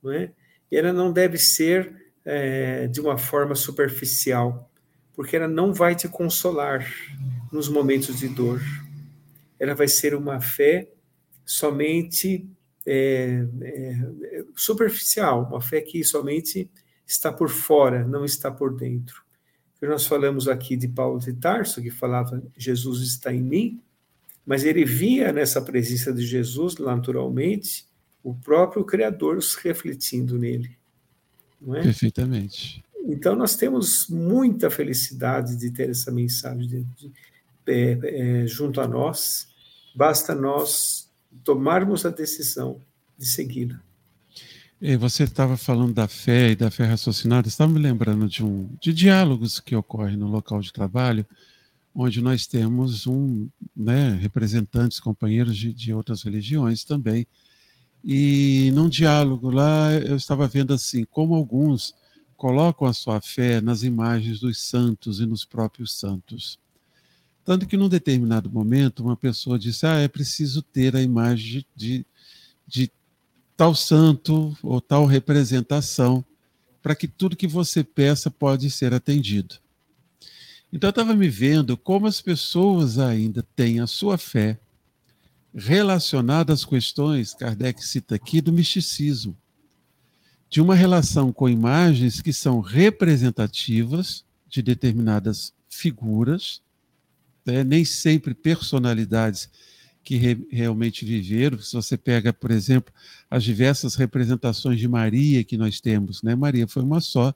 S3: não é? E ela não deve ser é, de uma forma superficial porque ela não vai te consolar nos momentos de dor. Ela vai ser uma fé somente é, é, superficial, uma fé que somente está por fora, não está por dentro. Nós falamos aqui de Paulo de Tarso, que falava Jesus está em mim, mas ele via nessa presença de Jesus, naturalmente, o próprio Criador se refletindo nele. É?
S2: Perfeitamente.
S3: Então, nós temos muita felicidade de ter essa mensagem de, de, é, é, junto a nós, basta nós tomarmos a decisão de segui-la.
S2: Você estava falando da fé e da fé raciocinada, estava me lembrando de, um, de diálogos que ocorrem no local de trabalho, onde nós temos um, né, representantes, companheiros de, de outras religiões também, E num diálogo lá, eu estava vendo assim, como alguns colocam a sua fé nas imagens dos santos e nos próprios santos. Tanto que num determinado momento, uma pessoa disse: Ah, é preciso ter a imagem de, de tal santo ou tal representação para que tudo que você peça pode ser atendido. Então eu estava me vendo como as pessoas ainda têm a sua fé relacionada às questões, Kardec cita aqui, do misticismo, de uma relação com imagens que são representativas de determinadas figuras, né? nem sempre personalidades que re, realmente viveram. Se você pega, por exemplo, as diversas representações de Maria que nós temos, né? Maria foi uma só,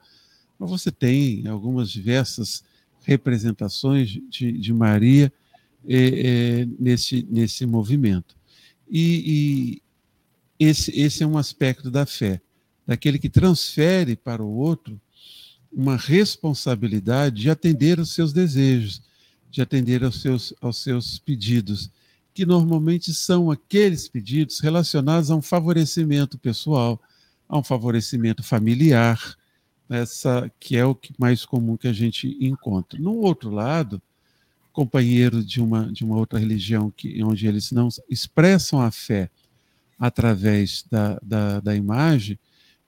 S2: mas você tem algumas diversas representações de, de Maria é, é, nesse, nesse movimento. E, e esse, esse é um aspecto da fé, daquele que transfere para o outro uma responsabilidade de atender aos seus desejos, de atender aos seus, aos seus pedidos, que normalmente são aqueles pedidos relacionados a um favorecimento pessoal, a um favorecimento familiar, essa que é o que mais comum que a gente encontra. No outro lado, companheiro de uma de uma outra religião que onde eles não expressam a fé através da, da, da imagem,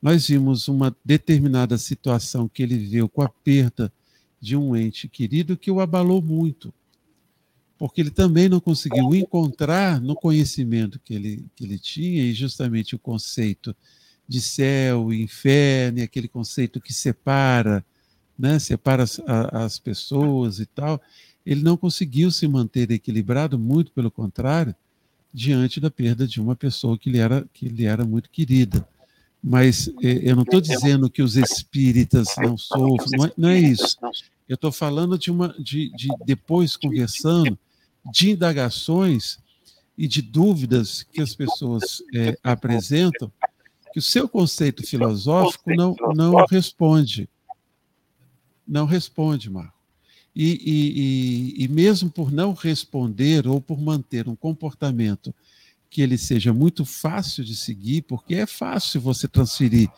S2: nós vimos uma determinada situação que ele viu com a perda de um ente querido que o abalou muito, porque ele também não conseguiu encontrar no conhecimento que ele, que ele tinha, e justamente o conceito de céu e inferno, e aquele conceito que separa, né, separa as, as pessoas e tal, ele não conseguiu se manter equilibrado, muito pelo contrário, diante da perda de uma pessoa que lhe era, que lhe era muito querida. Mas eh, eu não estou dizendo que os espíritas não sofrem, não é, não é isso. Eu estou falando de uma, de, de depois conversando, de indagações e de dúvidas que as pessoas é, apresentam que o seu conceito filosófico não, não responde. Não responde, Marco. E, e, e, e mesmo por não responder ou por manter um comportamento que ele seja muito fácil de seguir, porque é fácil você transferir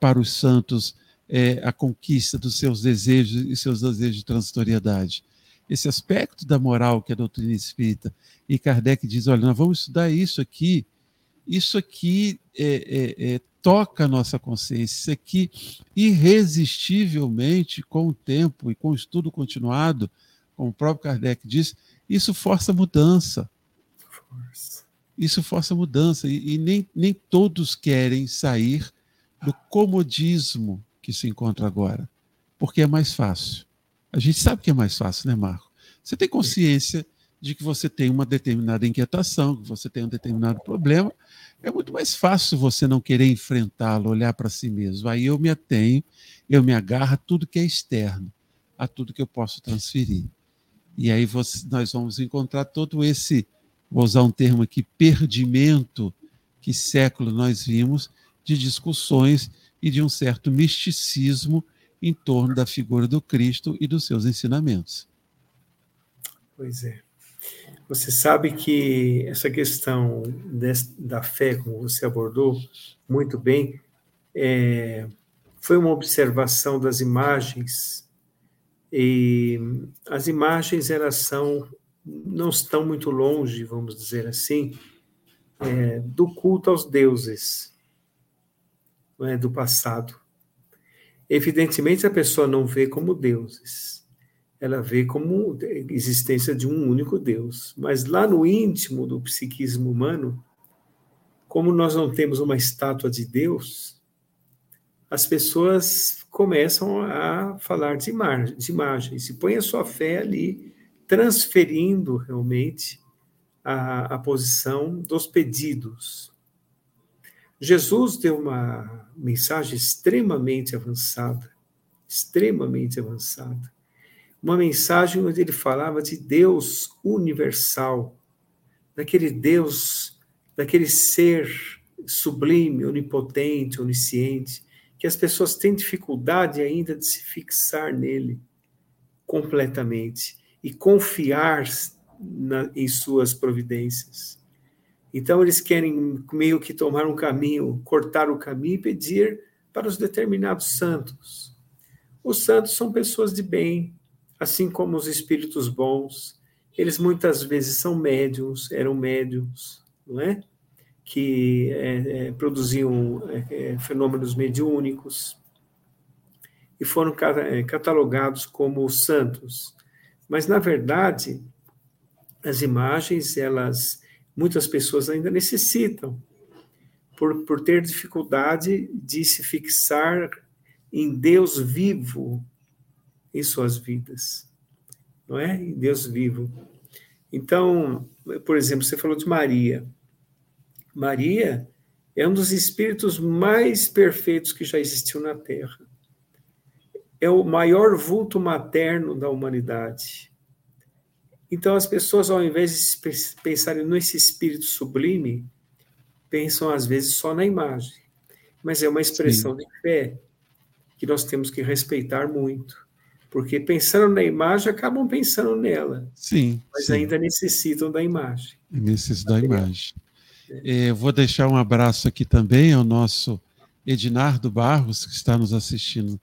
S2: para os santos é, a conquista dos seus desejos e seus desejos de transitoriedade. Esse aspecto da moral que a doutrina espírita e Kardec diz: olha, nós vamos estudar isso aqui isso aqui é, é, é, toca a nossa consciência, isso aqui irresistivelmente, com o tempo e com o estudo continuado, como o próprio Kardec diz, isso força mudança. Isso força mudança. E, e nem, nem todos querem sair do comodismo que se encontra agora, porque é mais fácil. A gente sabe que é mais fácil, né, Marco? Você tem consciência de que você tem uma determinada inquietação, que você tem um determinado problema, é muito mais fácil você não querer enfrentá-lo, olhar para si mesmo. Aí eu me atenho, eu me agarro a tudo que é externo, a tudo que eu posso transferir. E aí você, nós vamos encontrar todo esse, vou usar um termo aqui, perdimento que século nós vimos de discussões e de um certo misticismo em torno da figura do Cristo e dos seus ensinamentos.
S3: Pois é. Você sabe que essa questão da fé, como você abordou muito bem, é, foi uma observação das imagens e as imagens elas são não estão muito longe, vamos dizer assim, é, do culto aos deuses é, do passado. Evidentemente a pessoa não vê como deuses, ela vê como existência de um único Deus. Mas lá no íntimo do psiquismo humano, como nós não temos uma estátua de Deus, as pessoas começam a falar de, imagens, de imagens e põe a sua fé ali, transferindo realmente a, a posição dos pedidos. Jesus deu uma mensagem extremamente avançada, extremamente avançada uma mensagem onde ele falava de Deus universal, daquele Deus, daquele ser sublime, onipotente, onisciente, que as pessoas têm dificuldade ainda de se fixar nele completamente e confiar na, em suas providências. Então, eles querem meio que tomar um caminho, cortar o caminho e pedir para os determinados santos. Os santos são pessoas de bem, assim como os espíritos bons. Eles muitas vezes são médiums, eram médiums, não é? Que é, é, produziam é, é fenômenos mediúnicos e foram é, catalogados como santos. Mas, na verdade, as imagens, elas muitas pessoas ainda necessitam, por, por ter dificuldade de se fixar em Deus vivo em suas vidas, não é? Em Deus vivo. Então, por exemplo, você falou de Maria. Maria é um dos espíritos mais perfeitos que já existiu na Terra. É o maior vulto materno da humanidade. Então, as pessoas, ao invés de pensarem nesse espírito sublime, pensam às vezes só na imagem. Mas é uma expressão Sim. de fé que nós temos que respeitar muito. Porque pensando na imagem, acabam pensando nela.
S2: Sim.
S3: Mas
S2: sim.
S3: ainda necessitam da imagem.
S2: Necessitam da imagem. É. vou deixar um abraço aqui também ao nosso Ednardo Barros, que está nos assistindo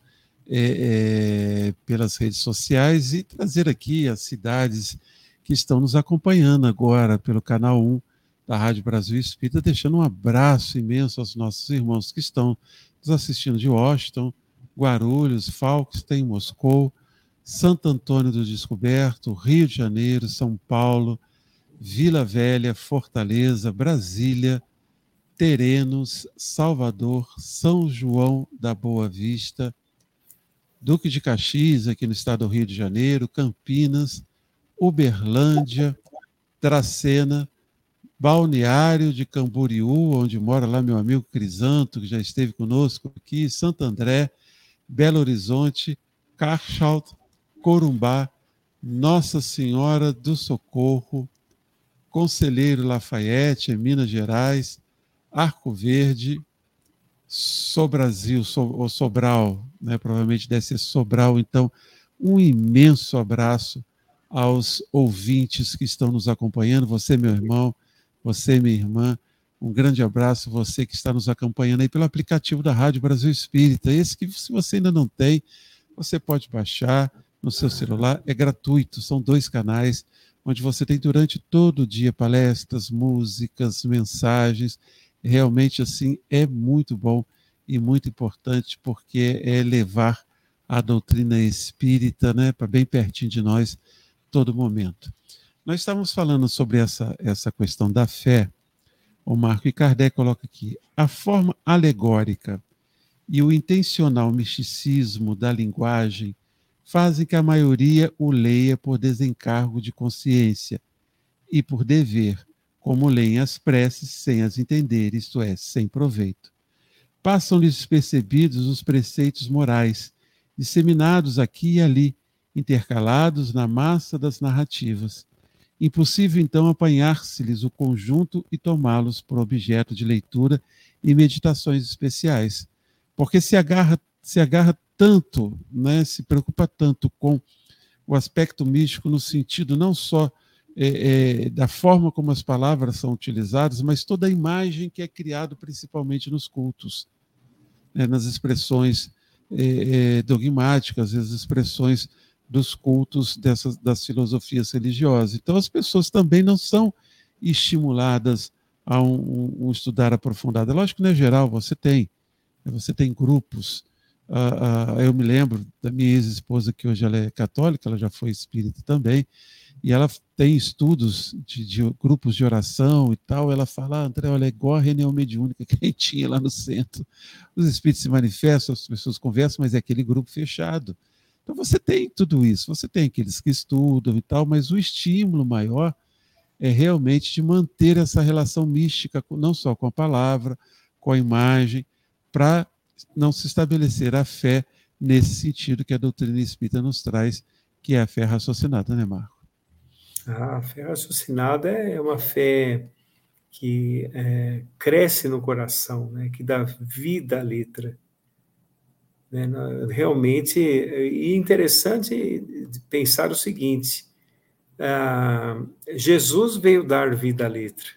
S2: é, é, pelas redes sociais, e trazer aqui as cidades que estão nos acompanhando agora pelo canal 1 da Rádio Brasil Espírita, deixando um abraço imenso aos nossos irmãos que estão nos assistindo de Washington, Guarulhos, Falkstein, Moscou, Santo Antônio do Descoberto, Rio de Janeiro, São Paulo, Vila Velha, Fortaleza, Brasília, Terenos, Salvador, São João da Boa Vista, Duque de Caxias, aqui no estado do Rio de Janeiro, Campinas, Uberlândia, Dracena, Balneário de Camboriú, onde mora lá meu amigo Crisanto, que já esteve conosco aqui, Santo André, Belo Horizonte, Carchaut, Corumbá, Nossa Senhora do Socorro, Conselheiro Lafayette, em Minas Gerais, Arco Verde, Sobrasil, so, ou Sobral, né? provavelmente deve ser Sobral. Então, um imenso abraço aos ouvintes que estão nos acompanhando, você, meu irmão, você, minha irmã, um grande abraço, você que está nos acompanhando aí pelo aplicativo da Rádio Brasil Espírita. Esse que, se você ainda não tem, você pode baixar no seu celular, é gratuito, são dois canais, onde você tem durante todo o dia palestras, músicas, mensagens. Realmente, assim, é muito bom e muito importante, porque é levar a doutrina espírita né, para bem pertinho de nós todo momento. Nós estávamos falando sobre essa, essa questão da fé, o Marco, e Kardec coloca aqui: a forma alegórica e o intencional misticismo da linguagem fazem que a maioria o leia por desencargo de consciência e por dever, como leem as preces sem as entender, isto é, sem proveito. Passam-lhes despercebidos os preceitos morais, disseminados aqui e ali, intercalados na massa das narrativas. Impossível, então, apanhar-se-lhes o conjunto e tomá-los por objeto de leitura e meditações especiais. Porque se agarra, se agarra tanto, né, se preocupa tanto com o aspecto místico no sentido não só é, é, da forma como as palavras são utilizadas, mas toda a imagem que é criada principalmente nos cultos, né, nas expressões é, é dogmáticas, as expressões dos cultos dessas, das filosofias religiosas. Então, as pessoas também não são estimuladas a um, um estudar aprofundado. É lógico que, é geral, você tem. Né, você tem grupos. Uh, uh, eu me lembro da minha ex-esposa, que hoje ela é católica, ela já foi espírita também, e ela tem estudos de, de grupos de oração e tal. Ela fala, ah, André, olha, é igual a reunião mediúnica que a gente tinha lá no centro. Os espíritos se manifestam, as pessoas conversam, mas é aquele grupo fechado. Então você tem tudo isso, você tem aqueles que estudam e tal, mas o estímulo maior é realmente de manter essa relação mística, não só com a palavra, com a imagem, para não se estabelecer a fé nesse sentido que a doutrina espírita nos traz, que é a fé raciocinada, né, Marco?
S3: A fé raciocinada é uma fé que é, cresce no coração, né, que dá vida à letra. Né? Realmente, e interessante pensar o seguinte: ah, Jesus veio dar vida à letra.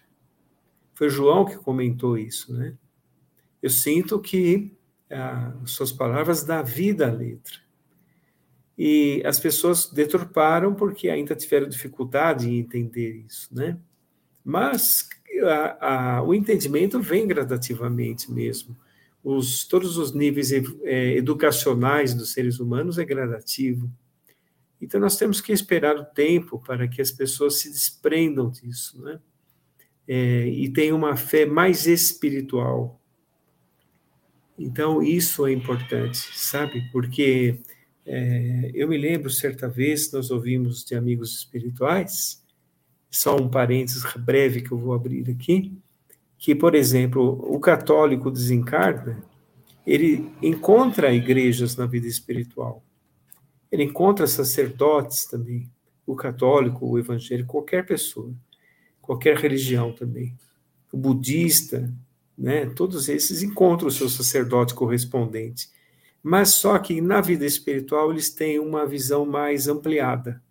S3: Foi João que comentou isso, né? Eu sinto que ah, suas palavras dão vida à letra. E as pessoas deturparam porque ainda tiveram dificuldade em entender isso, né? Mas a, a, o entendimento vem gradativamente mesmo. Os, todos os níveis é, educacionais dos seres humanos é gradativo. Então, nós temos que esperar o tempo para que as pessoas se desprendam disso, né? É, e tenham uma fé mais espiritual. Então, isso é importante, sabe? Porque é, eu me lembro, certa vez, nós ouvimos de amigos espirituais, só um parênteses breve que eu vou abrir aqui, que, por exemplo, o católico desencarna, ele encontra igrejas na vida espiritual, ele encontra sacerdotes também, o católico, o evangélico, qualquer pessoa, qualquer religião também, o budista, né, todos esses encontram o seu sacerdote correspondente. Mas só que na vida espiritual eles têm uma visão mais ampliada.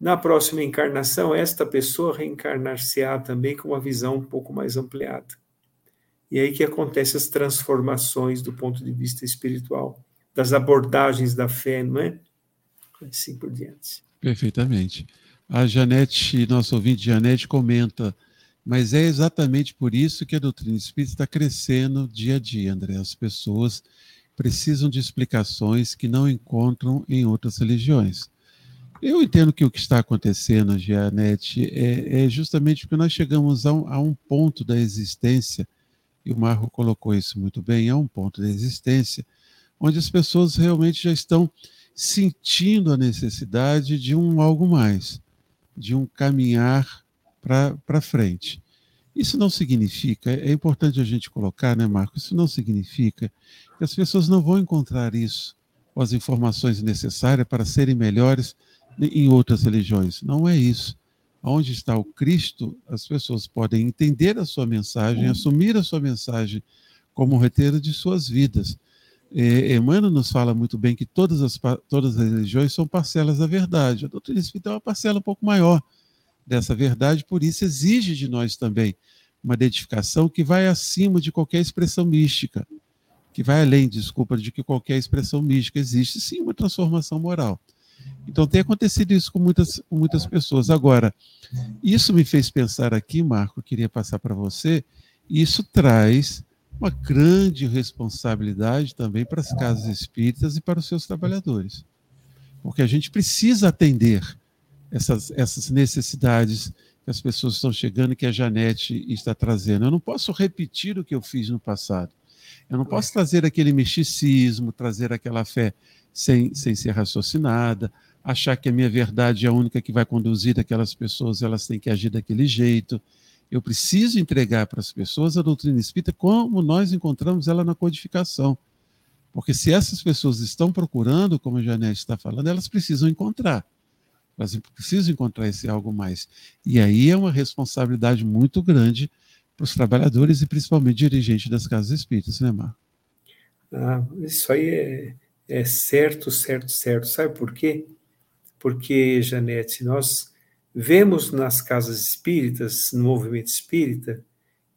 S3: Na próxima encarnação, esta pessoa reencarnar-se-á também com uma visão um pouco mais ampliada. E aí que acontecem as transformações do ponto de vista espiritual das abordagens da fé, não é? Assim por diante.
S2: Perfeitamente. A Janete, nosso ouvinte Janete, comenta, mas é exatamente por isso que a doutrina espírita está crescendo dia a dia, André. As pessoas precisam de explicações que não encontram em outras religiões. Eu entendo que o que está acontecendo, Janete, é, é justamente porque nós chegamos a um, a um ponto da existência, e o Marco colocou isso muito bem, a um ponto da existência onde as pessoas realmente já estão sentindo a necessidade de um algo mais, de um caminhar para frente. Isso não significa, é importante a gente colocar, né, Marcos? Isso não significa que as pessoas não vão encontrar isso, com as informações necessárias para serem melhores em outras religiões. Não é isso. Onde está o Cristo, as pessoas podem entender a sua mensagem, assumir a sua mensagem como roteiro de suas vidas. É, Emmanuel nos fala muito bem que todas as, todas as religiões são parcelas da verdade. A doutrina espírita é uma parcela um pouco maior dessa verdade, por isso exige de nós também uma identificação que vai acima de qualquer expressão mística, que vai além, desculpa, de que qualquer expressão mística. Existe sim uma transformação moral. Então tem acontecido isso com muitas, com muitas pessoas. Agora, isso me fez pensar aqui, Marco, queria passar para você, isso traz uma grande responsabilidade também para as casas espíritas e para os seus trabalhadores. Porque a gente precisa atender essas, essas necessidades que as pessoas estão chegando e que a Janete está trazendo. Eu não posso repetir o que eu fiz no passado. Eu não posso trazer aquele misticismo, trazer aquela fé sem, sem ser raciocinada, achar que a minha verdade é a única que vai conduzir aquelas pessoas, elas têm que agir daquele jeito. Eu preciso entregar para as pessoas a doutrina espírita como nós encontramos ela na codificação. Porque se essas pessoas estão procurando, como a Janete está falando, elas precisam encontrar. Elas precisam encontrar esse algo mais. E aí é uma responsabilidade muito grande para os trabalhadores e principalmente dirigentes das casas espíritas, né, Mar?
S3: Ah, isso aí é, é certo, certo, certo. Sabe por quê? Porque, Janete, nós vemos nas casas espíritas, no movimento espírita,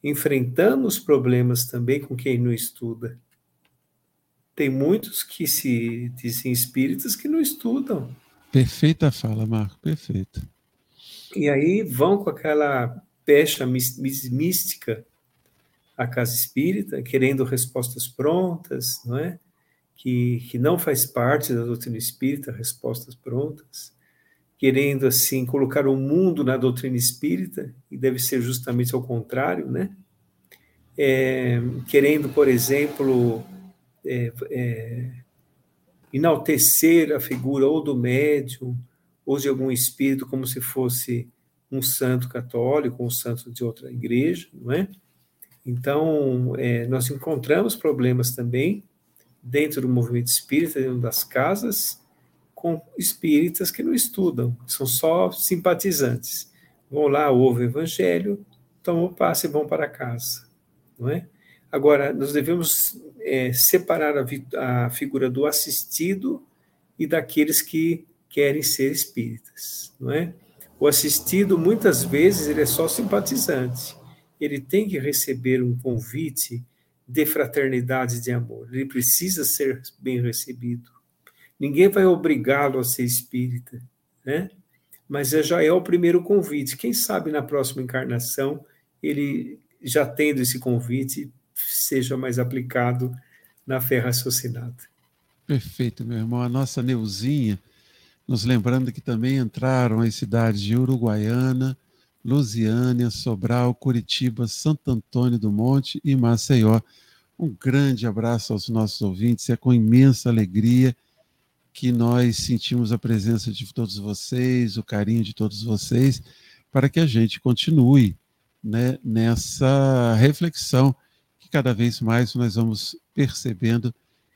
S3: enfrentamos problemas também com quem não estuda. Tem muitos que se dizem espíritas que não estudam.
S2: Perfeita fala, Marco, perfeita.
S3: E aí vão com aquela pecha mística à casa espírita, querendo respostas prontas, não é? Que, que não faz parte da doutrina espírita, respostas prontas querendo assim colocar o mundo na doutrina espírita, e deve ser justamente ao contrário, né? É, querendo, por exemplo, é, é, enaltecer a figura ou do médium ou de algum espírito como se fosse um santo católico, um santo de outra igreja, não é? Então, é, nós encontramos problemas também dentro do movimento espírita, dentro das casas, com espíritas que não estudam, são só simpatizantes. Vão lá, ouvem o evangelho, tomam o passe e vão para casa. Não é? Agora, nós devemos é, separar a, a figura do assistido e daqueles que querem ser espíritas, não é? O assistido, muitas vezes, ele é só simpatizante. Ele tem que receber um convite de fraternidade de amor. Ele precisa ser bem recebido. Ninguém vai obrigá-lo a ser espírita, né? Mas já é o primeiro convite. Quem sabe na próxima encarnação ele já tendo esse convite seja mais aplicado na fé raciocinada.
S2: Perfeito, meu irmão. A nossa Neuzinha, nos lembrando que também entraram as cidades de Uruguaiana, Lusiânia, Sobral, Curitiba, Santo Antônio do Monte e Maceió. Um grande abraço aos nossos ouvintes. É com imensa alegria que nós sentimos a presença de todos vocês, o carinho de todos vocês, para que a gente continue né, nessa reflexão cada vez mais nós vamos percebendo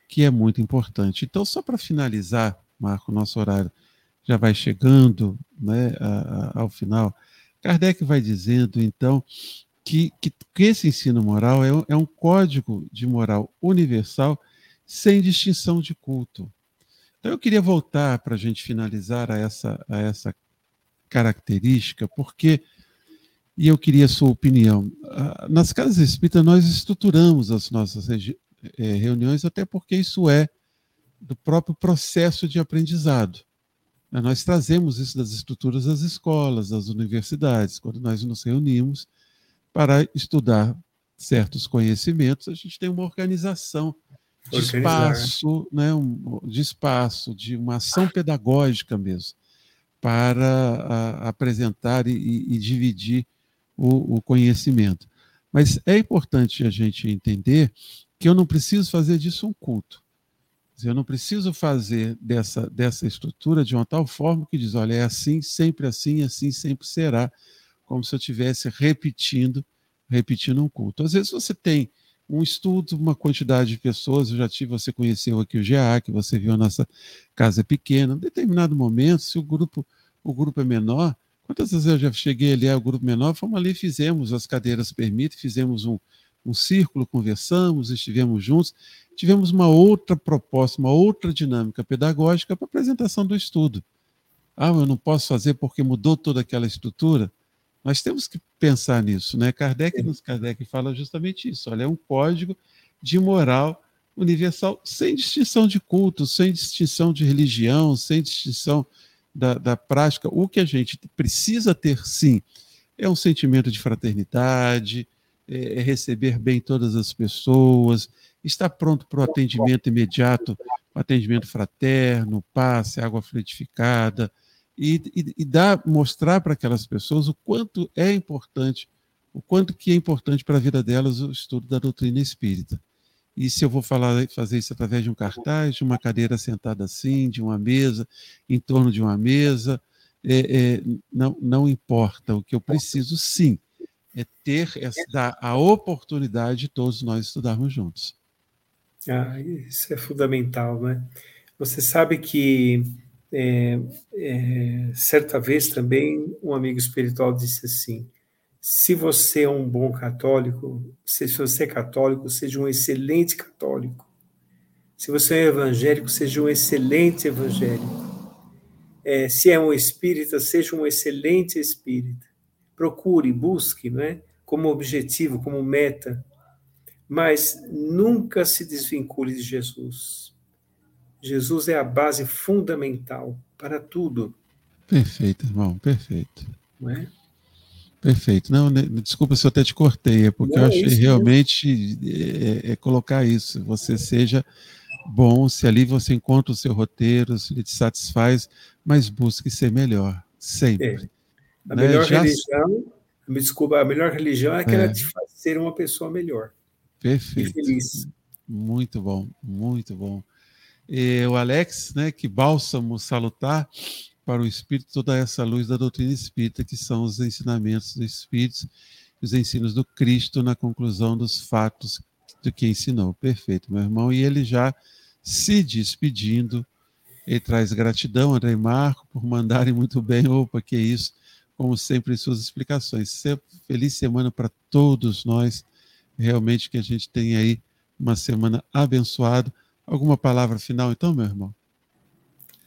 S2: que é muito importante. Então, só para finalizar, Marco, nosso horário já vai chegando né, a, a, ao final. Kardec vai dizendo, então, que, que, que esse ensino moral é, é um código de moral universal sem distinção de culto. Então, eu queria voltar para a gente finalizar a essa, a essa característica, porque, e eu queria a sua opinião, nas casas espíritas nós estruturamos as nossas é, reuniões, até porque isso é do próprio processo de aprendizado. Né, nós trazemos isso das estruturas das escolas, das universidades, quando nós nos reunimos para estudar certos conhecimentos, a gente tem uma organização de espaço, né, um, de espaço, de uma ação pedagógica mesmo, para a, apresentar e, e, dividir o, o conhecimento. Mas é importante a gente entender que eu não preciso fazer disso um culto. Eu não preciso fazer dessa, dessa estrutura de uma tal forma que diz, olha, é assim, sempre assim, assim sempre será, como se eu estivesse repetindo, repetindo um culto. Às vezes você tem um estudo, uma quantidade de pessoas, eu já tive, você conheceu aqui o GA, que você viu a nossa casa pequena, em determinado momento, se o grupo, o grupo é menor, quantas vezes eu já cheguei ali ao grupo menor, fomos ali, fizemos, as cadeiras permitem, fizemos um, um círculo, conversamos, estivemos juntos, tivemos uma outra proposta, uma outra dinâmica pedagógica para a apresentação do estudo. Ah, eu não posso fazer porque mudou toda aquela estrutura. Nós temos que pensar nisso, né? Kardec, nos Kardec fala justamente isso. Olha, é um código de moral universal sem distinção de culto, sem distinção de religião, sem distinção da, da prática. O que a gente precisa ter, sim, é um sentimento de fraternidade, é, é receber bem todas as pessoas, estar pronto para o atendimento imediato, atendimento fraterno, passe, água frutificada, e, e, e dar, mostrar para aquelas pessoas o quanto é importante, o quanto que é importante para a vida delas o estudo da doutrina espírita. E se eu vou falar, fazer isso através de um cartaz, de uma cadeira sentada assim, de uma mesa, em torno de uma mesa, é, é, não, não importa. O que eu preciso, sim, é ter essa, dar a oportunidade de todos nós estudarmos juntos.
S3: Ah, isso é fundamental, né? Você sabe que é, é, certa vez também um amigo espiritual disse assim: se você é um bom católico, se você é católico, seja um excelente católico. Se você é evangélico, seja um excelente evangélico. É, se é um espírita, seja um excelente espírita. Procure, busque, não é? Como objetivo, como meta, mas nunca se desvincule de Jesus. Jesus é a base fundamental para tudo.
S2: Perfeito, irmão, perfeito. Não é? Perfeito. Não, né, desculpa se eu até te cortei, é porque Não, eu achei isso, realmente é, é, colocar isso. Você seja bom, se ali você encontra o seu roteiro, se ele te satisfaz, mas busque ser melhor, sempre. É.
S3: A né? melhor Já... religião, me desculpa, a melhor religião é aquela é. faz ser uma pessoa melhor.
S2: Perfeito. E feliz. Muito bom, muito bom e o Alex, né, que bálsamo salutar para o espírito toda essa luz da doutrina espírita, que são os ensinamentos do espírito, os ensinos do Cristo na conclusão dos fatos do que ensinou. Perfeito, meu irmão. E ele já se despedindo, ele traz gratidão, André e Marco, por mandarem muito bem. Opa, que isso, como sempre, em suas explicações. Feliz semana para todos nós. Realmente que a gente tenha aí uma semana abençoada Alguma palavra final, então, meu irmão?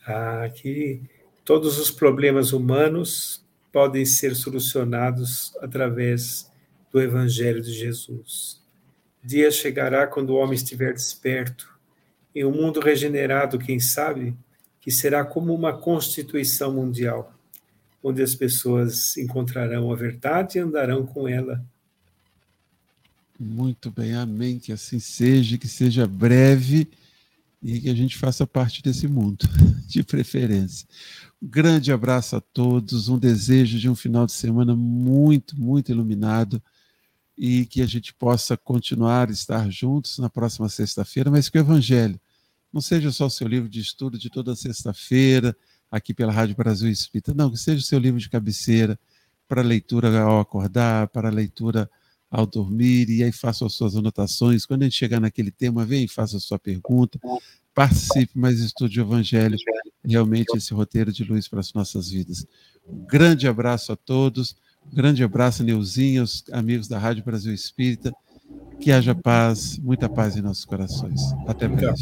S3: Ah, que todos os problemas humanos podem ser solucionados através do Evangelho de Jesus. Dia chegará quando o homem estiver desperto, em um mundo regenerado, quem sabe, que será como uma constituição mundial, onde as pessoas encontrarão a verdade e andarão com ela.
S2: Muito bem, amém. Que assim seja, que seja breve e que a gente faça parte desse mundo, de preferência. Grande abraço a todos, um desejo de um final de semana muito, muito iluminado e que a gente possa continuar a estar juntos na próxima sexta-feira, mas que o Evangelho não seja só o seu livro de estudo de toda sexta-feira, aqui pela Rádio Brasil Espírita, não, que seja o seu livro de cabeceira para leitura ao acordar, para leitura ao dormir, e aí faça as suas anotações. Quando a gente chegar naquele tema, vem e faça a sua pergunta, participe, mas estude o Evangelho, realmente esse roteiro de luz para as nossas vidas. Um grande abraço a todos, um grande abraço, Neuzinha, os amigos da Rádio Brasil Espírita, que haja paz, muita paz em nossos corações. Até mais.